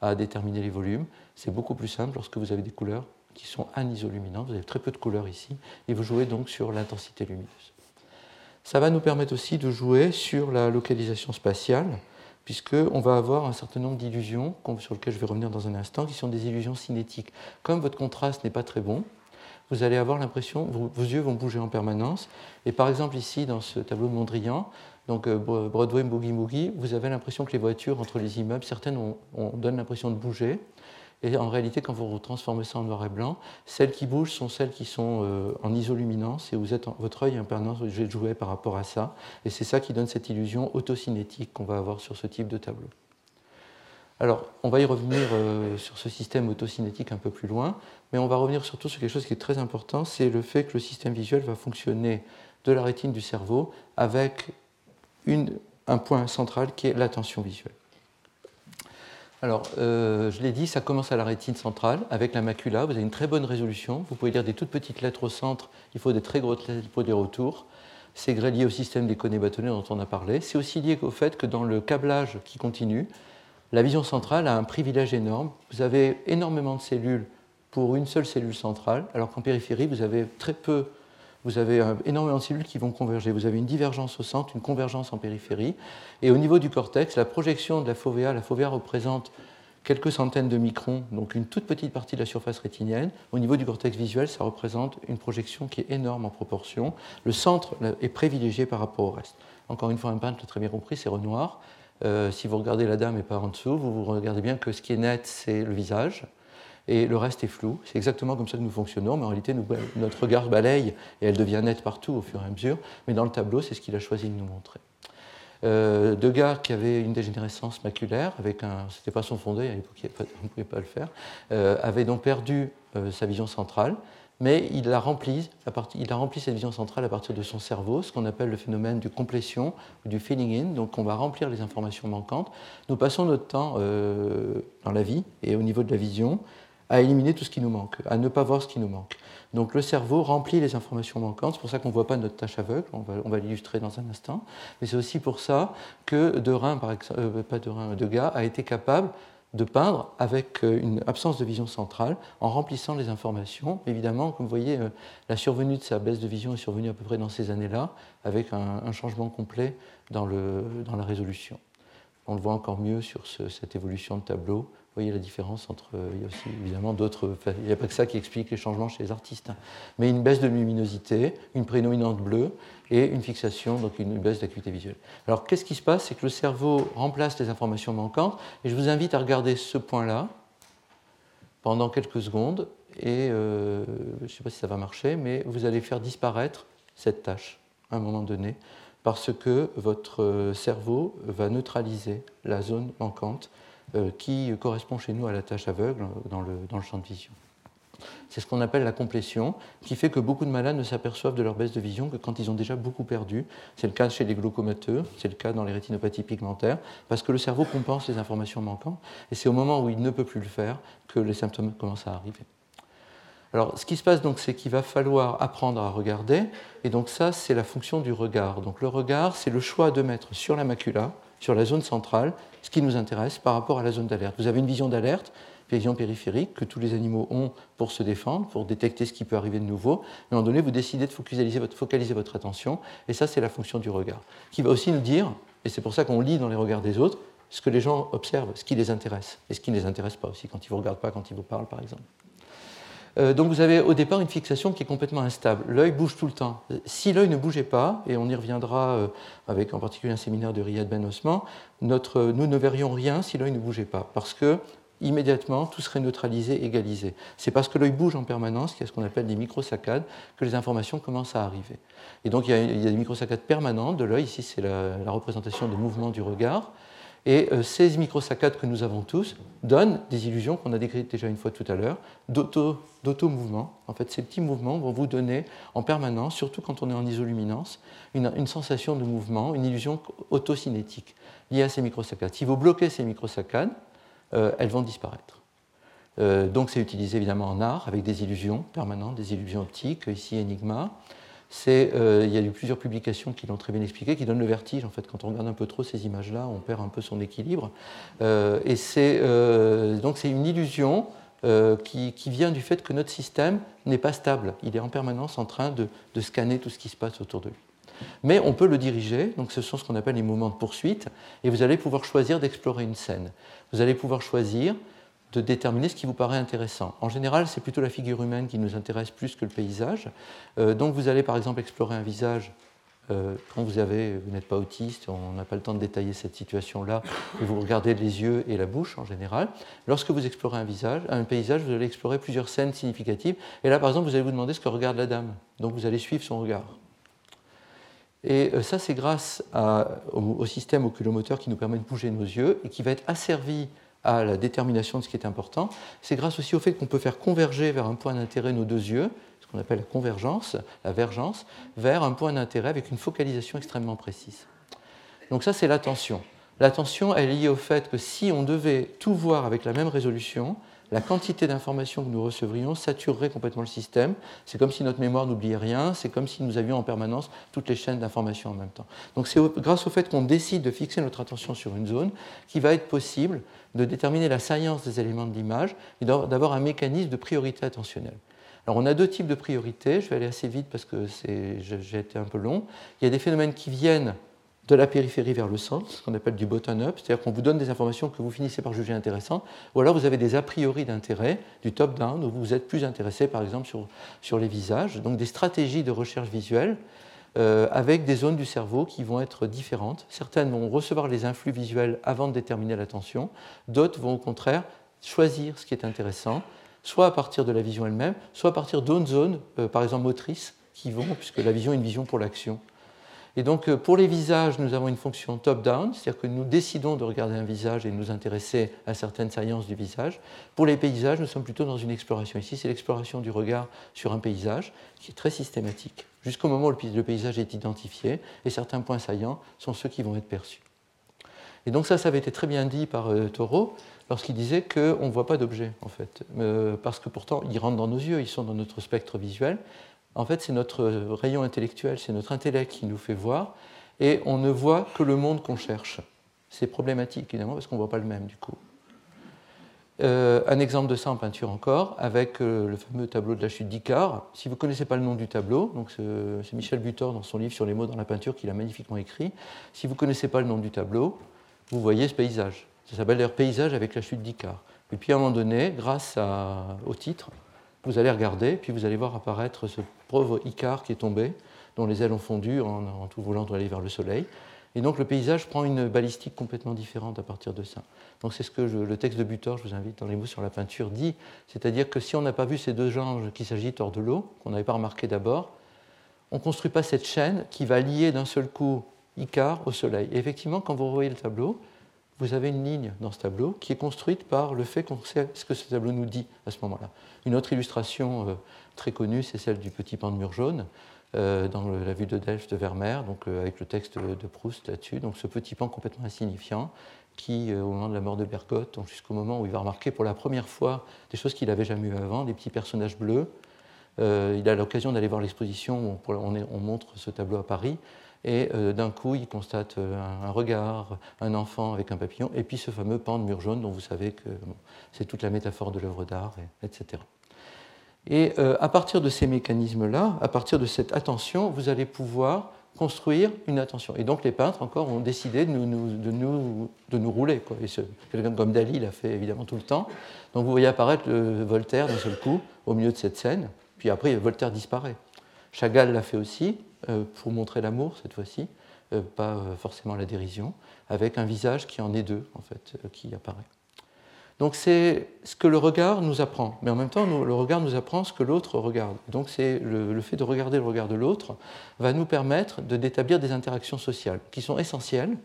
à déterminer les volumes. C'est beaucoup plus simple lorsque vous avez des couleurs qui sont anisoluminantes. Vous avez très peu de couleurs ici et vous jouez donc sur l'intensité lumineuse. Ça va nous permettre aussi de jouer sur la localisation spatiale, puisqu'on va avoir un certain nombre d'illusions, sur lesquelles je vais revenir dans un instant, qui sont des illusions cinétiques. Comme votre contraste n'est pas très bon, vous allez avoir l'impression, vos, yeux vont bouger en permanence. Et par exemple ici, dans ce tableau de Mondrian, donc euh, Broadway Boogie Boogie, vous avez l'impression que les voitures entre les immeubles, certaines on, donne l'impression de bouger. Et en réalité, quand vous transformez ça en noir et blanc, celles qui bougent sont celles qui sont euh, en isoluminance et vous êtes votre œil est en permanence obligé de jouer par rapport à ça. Et c'est ça qui donne cette illusion autocinétique qu'on va avoir sur ce type de tableau. Alors, on va y revenir euh, sur ce système autocinétique un peu plus loin, mais on va revenir surtout sur quelque chose qui est très important, c'est le fait que le système visuel va fonctionner de la rétine du cerveau avec un point central qui est l'attention visuelle. Alors, euh, je l'ai dit, ça commence à la rétine centrale avec la macula. Vous avez une très bonne résolution. Vous pouvez lire des toutes petites lettres au centre. Il faut des très grosses lettres pour lire autour. C'est lié au système des connées bâtonnets dont on a parlé. C'est aussi lié au fait que dans le câblage qui continue, la vision centrale a un privilège énorme. Vous avez énormément de cellules pour une seule cellule centrale, alors qu'en périphérie, vous avez très peu vous avez énormément de cellules qui vont converger. Vous avez une divergence au centre, une convergence en périphérie. Et au niveau du cortex, la projection de la fovea, la fovea représente quelques centaines de microns, donc une toute petite partie de la surface rétinienne. Au niveau du cortex visuel, ça représente une projection qui est énorme en proportion. Le centre est privilégié par rapport au reste. Encore une fois, un peintre très bien compris, c'est Renoir. Euh, si vous regardez la dame et pas en dessous, vous regardez bien que ce qui est net, c'est le visage et le reste est flou. C'est exactement comme ça que nous fonctionnons, mais en réalité, notre regard balaye et elle devient nette partout au fur et à mesure. Mais dans le tableau, c'est ce qu'il a choisi de nous montrer. Euh, Degas, qui avait une dégénérescence maculaire, avec un, c'était pas son fondé, à l'époque on ne pouvait pas le faire, euh, avait donc perdu euh, sa vision centrale, mais il a, rempli, il cette vision centrale à partir de son cerveau, ce qu'on appelle le phénomène de complétion ou du filling in. Donc on va remplir les informations manquantes. Nous passons notre temps dans la vie et au niveau de la vision à éliminer tout ce qui nous manque, à ne pas voir ce qui nous manque. Donc le cerveau remplit les informations manquantes, c'est pour ça qu'on ne voit pas notre tâche aveugle, on va, l'illustrer dans un instant, mais c'est aussi pour ça que par exemple, euh, pas Derain, Degas, a été capable de peindre avec euh, une absence de vision centrale en remplissant les informations. Évidemment, comme vous voyez, euh, la survenue de sa baisse de vision est survenue à peu près dans ces années-là, avec un, changement complet dans, le, dans, la résolution. On le voit encore mieux sur cette évolution de tableau voyez la différence entre. Il y a aussi évidemment d'autres. il n'y a pas que ça qui explique les changements chez les artistes. Hein. Mais une baisse de luminosité, une prédominante bleue et une fixation, donc une baisse d'acuité visuelle. Alors qu'est-ce qui se passe? C'est que le cerveau remplace les informations manquantes. Et je vous invite à regarder ce point-là pendant quelques secondes. Et je ne sais pas si ça va marcher, mais vous allez faire disparaître cette tâche à un moment donné parce que votre cerveau va neutraliser la zone manquante euh, qui correspond chez nous à la tâche aveugle dans le, dans le champ de vision. C'est ce qu'on appelle la complétion, qui fait que beaucoup de malades ne s'aperçoivent de leur baisse de vision que quand ils ont déjà beaucoup perdu. C'est le cas chez les glaucomateux, c'est le cas dans les rétinopathies pigmentaires, parce que le cerveau compense les informations manquantes, et c'est au moment où il ne peut plus le faire que les symptômes commencent à arriver. Alors, ce qui se passe donc, c'est qu'il va falloir apprendre à regarder, et donc ça, c'est la fonction du regard. Donc, le regard, c'est le choix de mettre sur la macula, sur la zone centrale, ce qui nous intéresse par rapport à la zone d'alerte. Vous avez une vision d'alerte, vision périphérique que tous les animaux ont pour se défendre, pour détecter ce qui peut arriver de nouveau. Mais à un moment donné, vous décidez de focaliser votre, focaliser votre attention, et ça, c'est la fonction du regard, qui va aussi nous dire, et c'est pour ça qu'on lit dans les regards des autres, ce que les gens observent, ce qui les intéresse, et ce qui ne les intéresse pas aussi, quand ils ne vous regardent pas, quand ils vous parlent, par exemple. Euh, donc vous avez au départ une fixation qui est complètement instable. L'œil bouge tout le temps. Si l'œil ne bougeait pas, et on y reviendra euh, avec en particulier un séminaire de Riyad Ben Osman, notre, nous ne verrions rien si l'œil ne bougeait pas, parce que immédiatement tout serait neutralisé, égalisé. C'est parce que l'œil bouge en permanence, qu'il y a ce qu'on appelle des microsaccades, que les informations commencent à arriver. Et donc il y a, il y a des microsaccades permanentes de l'œil, ici c'est la, la représentation des mouvements du regard, et euh, ces microsaccades que nous avons tous donnent des illusions qu'on a décrites déjà une fois tout à l'heure, d'auto-mouvement. En fait, ces petits mouvements vont vous donner en permanence, surtout quand on est en isoluminance, une, une sensation de mouvement, une illusion autocinétique liée à ces microsaccades. Si vous bloquez ces microsaccades, euh, elles vont disparaître. Euh, donc c'est utilisé évidemment en art avec des illusions permanentes, des illusions optiques, ici Enigma. Euh, il y a eu plusieurs publications qui l'ont très bien expliqué, qui donnent le vertige. En fait, quand on regarde un peu trop ces images-là, on perd un peu son équilibre. Euh, et c'est euh, donc c'est une illusion qui, vient du fait que notre système n'est pas stable. Il est en permanence en train de, de, scanner tout ce qui se passe autour de lui. Mais on peut le diriger, donc ce sont ce qu'on appelle les mouvements de poursuite, et vous allez pouvoir choisir d'explorer une scène. Vous allez pouvoir choisir de déterminer ce qui vous paraît intéressant. En général, c'est plutôt la figure humaine qui nous intéresse plus que le paysage. Euh, donc vous allez par exemple explorer un visage euh, quand vous avez, vous n'êtes pas autiste, on n'a pas le temps de détailler cette situation-là, et vous regardez les yeux et la bouche en général. Lorsque vous explorez un visage, un paysage, vous allez explorer plusieurs scènes significatives. Et là, par exemple, vous allez vous demander ce que regarde la dame. Donc vous allez suivre son regard. Et euh, ça, c'est grâce au, au, système oculomoteur qui nous permet de bouger nos yeux et qui va être asservi à la détermination de ce qui est important, c'est grâce aussi au fait qu'on peut faire converger vers un point d'intérêt nos deux yeux, ce qu'on appelle la convergence, la vergence, vers un point d'intérêt avec une focalisation extrêmement précise. Donc ça, c'est l'attention. L'attention est liée au fait que si on devait tout voir avec la même résolution, la quantité d'informations que nous recevrions saturerait complètement le système. C'est comme si notre mémoire n'oubliait rien, c'est comme si nous avions en permanence toutes les chaînes d'informations en même temps. Donc c'est grâce au fait qu'on décide de fixer notre attention sur une zone qu'il va être possible de déterminer la science des éléments de l'image et d'avoir un mécanisme de priorité attentionnelle. Alors on a deux types de priorités, je vais aller assez vite parce que j'ai été un peu long. Il y a des phénomènes qui viennent de la périphérie vers le centre, ce qu'on appelle du bottom-up, c'est-à-dire qu'on vous donne des informations que vous finissez par juger intéressantes, ou alors vous avez des a priori d'intérêt, du top-down, où vous êtes plus intéressé par exemple sur, les visages, donc des stratégies de recherche visuelle euh, avec des zones du cerveau qui vont être différentes. Certaines vont recevoir les influx visuels avant de déterminer l'attention, d'autres vont au contraire choisir ce qui est intéressant, soit à partir de la vision elle-même, soit à partir d'autres zones, euh, par exemple motrices, qui vont, puisque la vision est une vision pour l'action. Et donc euh, pour les visages, nous avons une fonction top-down, c'est-à-dire que nous décidons de regarder un visage et nous intéresser à certaines saillances du visage. Pour les paysages, nous sommes plutôt dans une exploration. Ici, c'est l'exploration du regard sur un paysage qui est très systématique, jusqu'au moment où le paysage est identifié et certains points saillants sont ceux qui vont être perçus. Et donc ça, ça avait été très bien dit par euh, Taureau lorsqu'il disait qu'on ne voit pas d'objets, en fait, euh, parce que pourtant, ils rentrent dans nos yeux, ils sont dans notre spectre visuel, en fait, c'est notre rayon intellectuel, c'est notre intellect qui nous fait voir, et on ne voit que le monde qu'on cherche. C'est problématique, évidemment, parce qu'on ne voit pas le même, du coup. Euh, un exemple de ça en peinture encore, avec euh, le fameux tableau de la chute d'Icare. Si vous ne connaissez pas le nom du tableau, c'est Michel Butor dans son livre sur les mots dans la peinture qu'il a magnifiquement écrit. Si vous ne connaissez pas le nom du tableau, vous voyez ce paysage. Ça s'appelle d'ailleurs paysage avec la chute d'Icare. Et puis à un moment donné, grâce au titre, vous allez regarder, puis vous allez voir apparaître ce pauvre Icare qui est tombé, dont les ailes ont fondu en, tout voulant aller vers le soleil. Et donc le paysage prend une balistique complètement différente à partir de ça. Donc c'est ce que le texte de Butor, je vous invite dans les mots sur la peinture, dit. C'est-à-dire que si on n'a pas vu ces deux anges qui s'agitent hors de l'eau, qu'on n'avait pas remarqué d'abord, on ne construit pas cette chaîne qui va lier d'un seul coup Icare au Soleil. Et effectivement, quand vous revoyez le tableau, vous avez une ligne dans ce tableau qui est construite par le fait qu'on sait ce que ce tableau nous dit à ce moment-là. Une autre illustration euh, très connue, c'est celle du petit pan de mur jaune, euh, dans la vue de Delft de Vermeer, donc, euh, avec le texte de Proust là-dessus. Donc ce petit pan complètement insignifiant qui, au moment de la mort de Bergotte, jusqu'au moment où il va remarquer pour la première fois des choses qu'il n'avait jamais vues avant, des petits personnages bleus. il a l'occasion d'aller voir l'exposition où on, montre ce tableau à Paris. Et d'un coup, il constate un, regard, un enfant avec un papillon, et puis ce fameux pan de mur jaune dont vous savez que c'est toute la métaphore de l'œuvre d'art, etc. Et euh, à partir de ces mécanismes-là, à partir de cette attention, vous allez pouvoir construire une attention. Et donc les peintres encore ont décidé de nous, rouler. Quelqu'un comme Dali l'a fait évidemment tout le temps. Donc vous voyez apparaître Voltaire d'un seul coup au milieu de cette scène, puis après Voltaire disparaît. Chagall l'a fait aussi, euh, pour montrer l'amour cette fois-ci, euh, pas forcément la dérision, avec un visage qui en est deux, en fait, qui apparaît. Donc c'est ce que le regard nous apprend, mais en même temps le regard nous apprend ce que l'autre regarde. Donc c'est le, fait de regarder le regard de l'autre va nous permettre d'établir des interactions sociales qui sont essentielles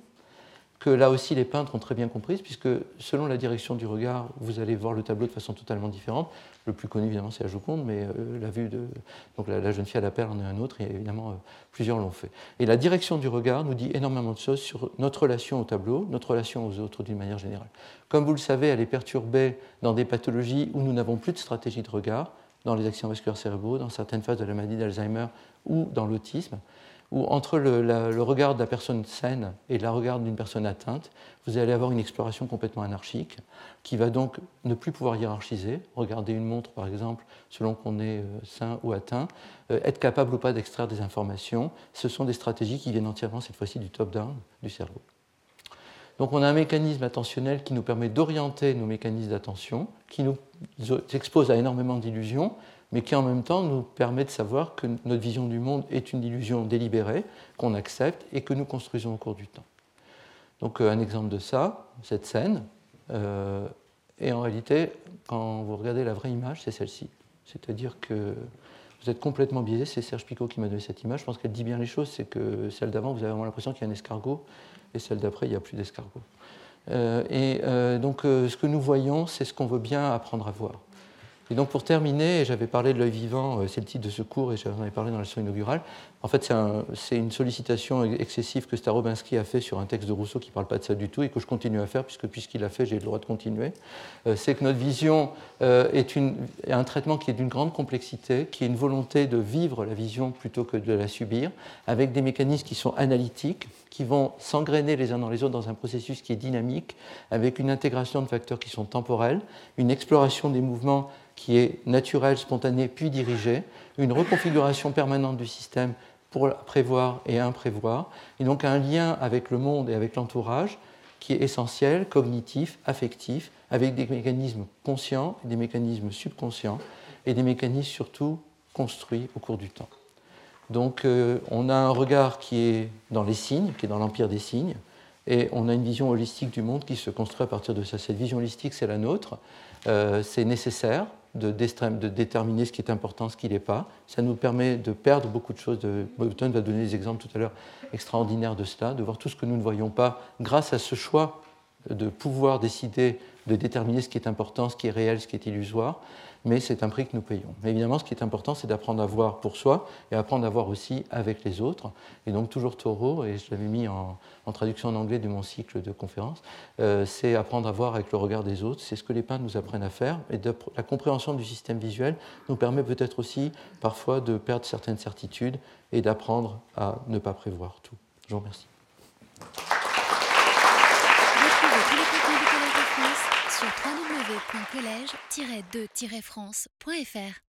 que là aussi les peintres ont très bien comprise, puisque selon la direction du regard, vous allez voir le tableau de façon totalement différente. Le plus connu, évidemment, c'est la Joconde, mais euh, la vue de donc la, jeune fille à la perle en est un autre, et évidemment, euh, plusieurs l'ont fait. Et la direction du regard nous dit énormément de choses sur notre relation au tableau, notre relation aux autres d'une manière générale. Comme vous le savez, elle est perturbée dans des pathologies où nous n'avons plus de stratégie de regard, dans les accidents vasculaires cérébraux, dans certaines phases de la maladie d'Alzheimer ou dans l'autisme où entre le, regard de la personne saine et le regard d'une personne atteinte, vous allez avoir une exploration complètement anarchique qui va donc ne plus pouvoir hiérarchiser, regarder une montre par exemple selon qu'on est euh, sain ou atteint, euh, être capable ou pas d'extraire des informations, ce sont des stratégies qui viennent entièrement cette fois-ci du top-down du cerveau. Donc on a un mécanisme attentionnel qui nous permet d'orienter nos mécanismes d'attention, qui nous expose à énormément d'illusions, mais qui en même temps nous permet de savoir que notre vision du monde est une illusion délibérée, qu'on accepte et que nous construisons au cours du temps. Donc euh, un exemple de ça, cette scène, euh, et en réalité, quand vous regardez la vraie image, c'est celle-ci. C'est-à-dire que vous êtes complètement biaisé, c'est Serge Picot qui m'a donné cette image, je pense qu'elle dit bien les choses, c'est que celle d'avant, vous avez vraiment l'impression qu'il y a un escargot, et celle d'après, il n'y a plus d'escargot. Euh, et donc ce que nous voyons, c'est ce qu'on veut bien apprendre à voir. Et donc pour terminer, j'avais parlé de l'œil vivant, euh, c'est le titre de ce cours et j'en avais parlé dans la leçon inaugurale. En fait, c'est une sollicitation excessive que Starobinski a fait sur un texte de Rousseau qui ne parle pas de ça du tout et que je continue à faire puisque puisqu'il l'a fait, j'ai le droit de continuer. Euh, c'est que notre vision euh, est, une, un traitement qui est d'une grande complexité, qui est une volonté de vivre la vision plutôt que de la subir, avec des mécanismes qui sont analytiques, qui vont s'engrainer les uns dans les autres dans un processus qui est dynamique, avec une intégration de facteurs qui sont temporels, une exploration des mouvements qui est naturelle, spontanée, puis dirigée, une reconfiguration permanente du système pour prévoir et imprévoir, et donc un lien avec le monde et avec l'entourage qui est essentiel, cognitif, affectif, avec des mécanismes conscients, des mécanismes subconscients, et des mécanismes surtout construits au cours du temps. Donc euh, on a un regard qui est dans les signes, qui est dans l'empire des signes, et on a une vision holistique du monde qui se construit à partir de ça. Cette vision holistique, c'est la nôtre, euh, c'est nécessaire, de, déterminer ce qui est important, ce qui n'est pas. Ça nous permet de perdre beaucoup de choses. De, va donner des exemples tout à l'heure extraordinaires de cela, de voir tout ce que nous ne voyons pas grâce à ce choix de pouvoir décider de déterminer ce qui est important, ce qui est réel, ce qui est illusoire mais c'est un prix que nous payons. Mais évidemment, ce qui est important, c'est d'apprendre à voir pour soi et apprendre à voir aussi avec les autres. Et donc, toujours Taureau, et je l'avais mis en, traduction en anglais de mon cycle de conférences, euh, c'est apprendre à voir avec le regard des autres. C'est ce que les peintres nous apprennent à faire. Et la compréhension du système visuel nous permet peut-être aussi parfois de perdre certaines certitudes et d'apprendre à ne pas prévoir tout. Je vous remercie. sur www.colège-2-france.fr.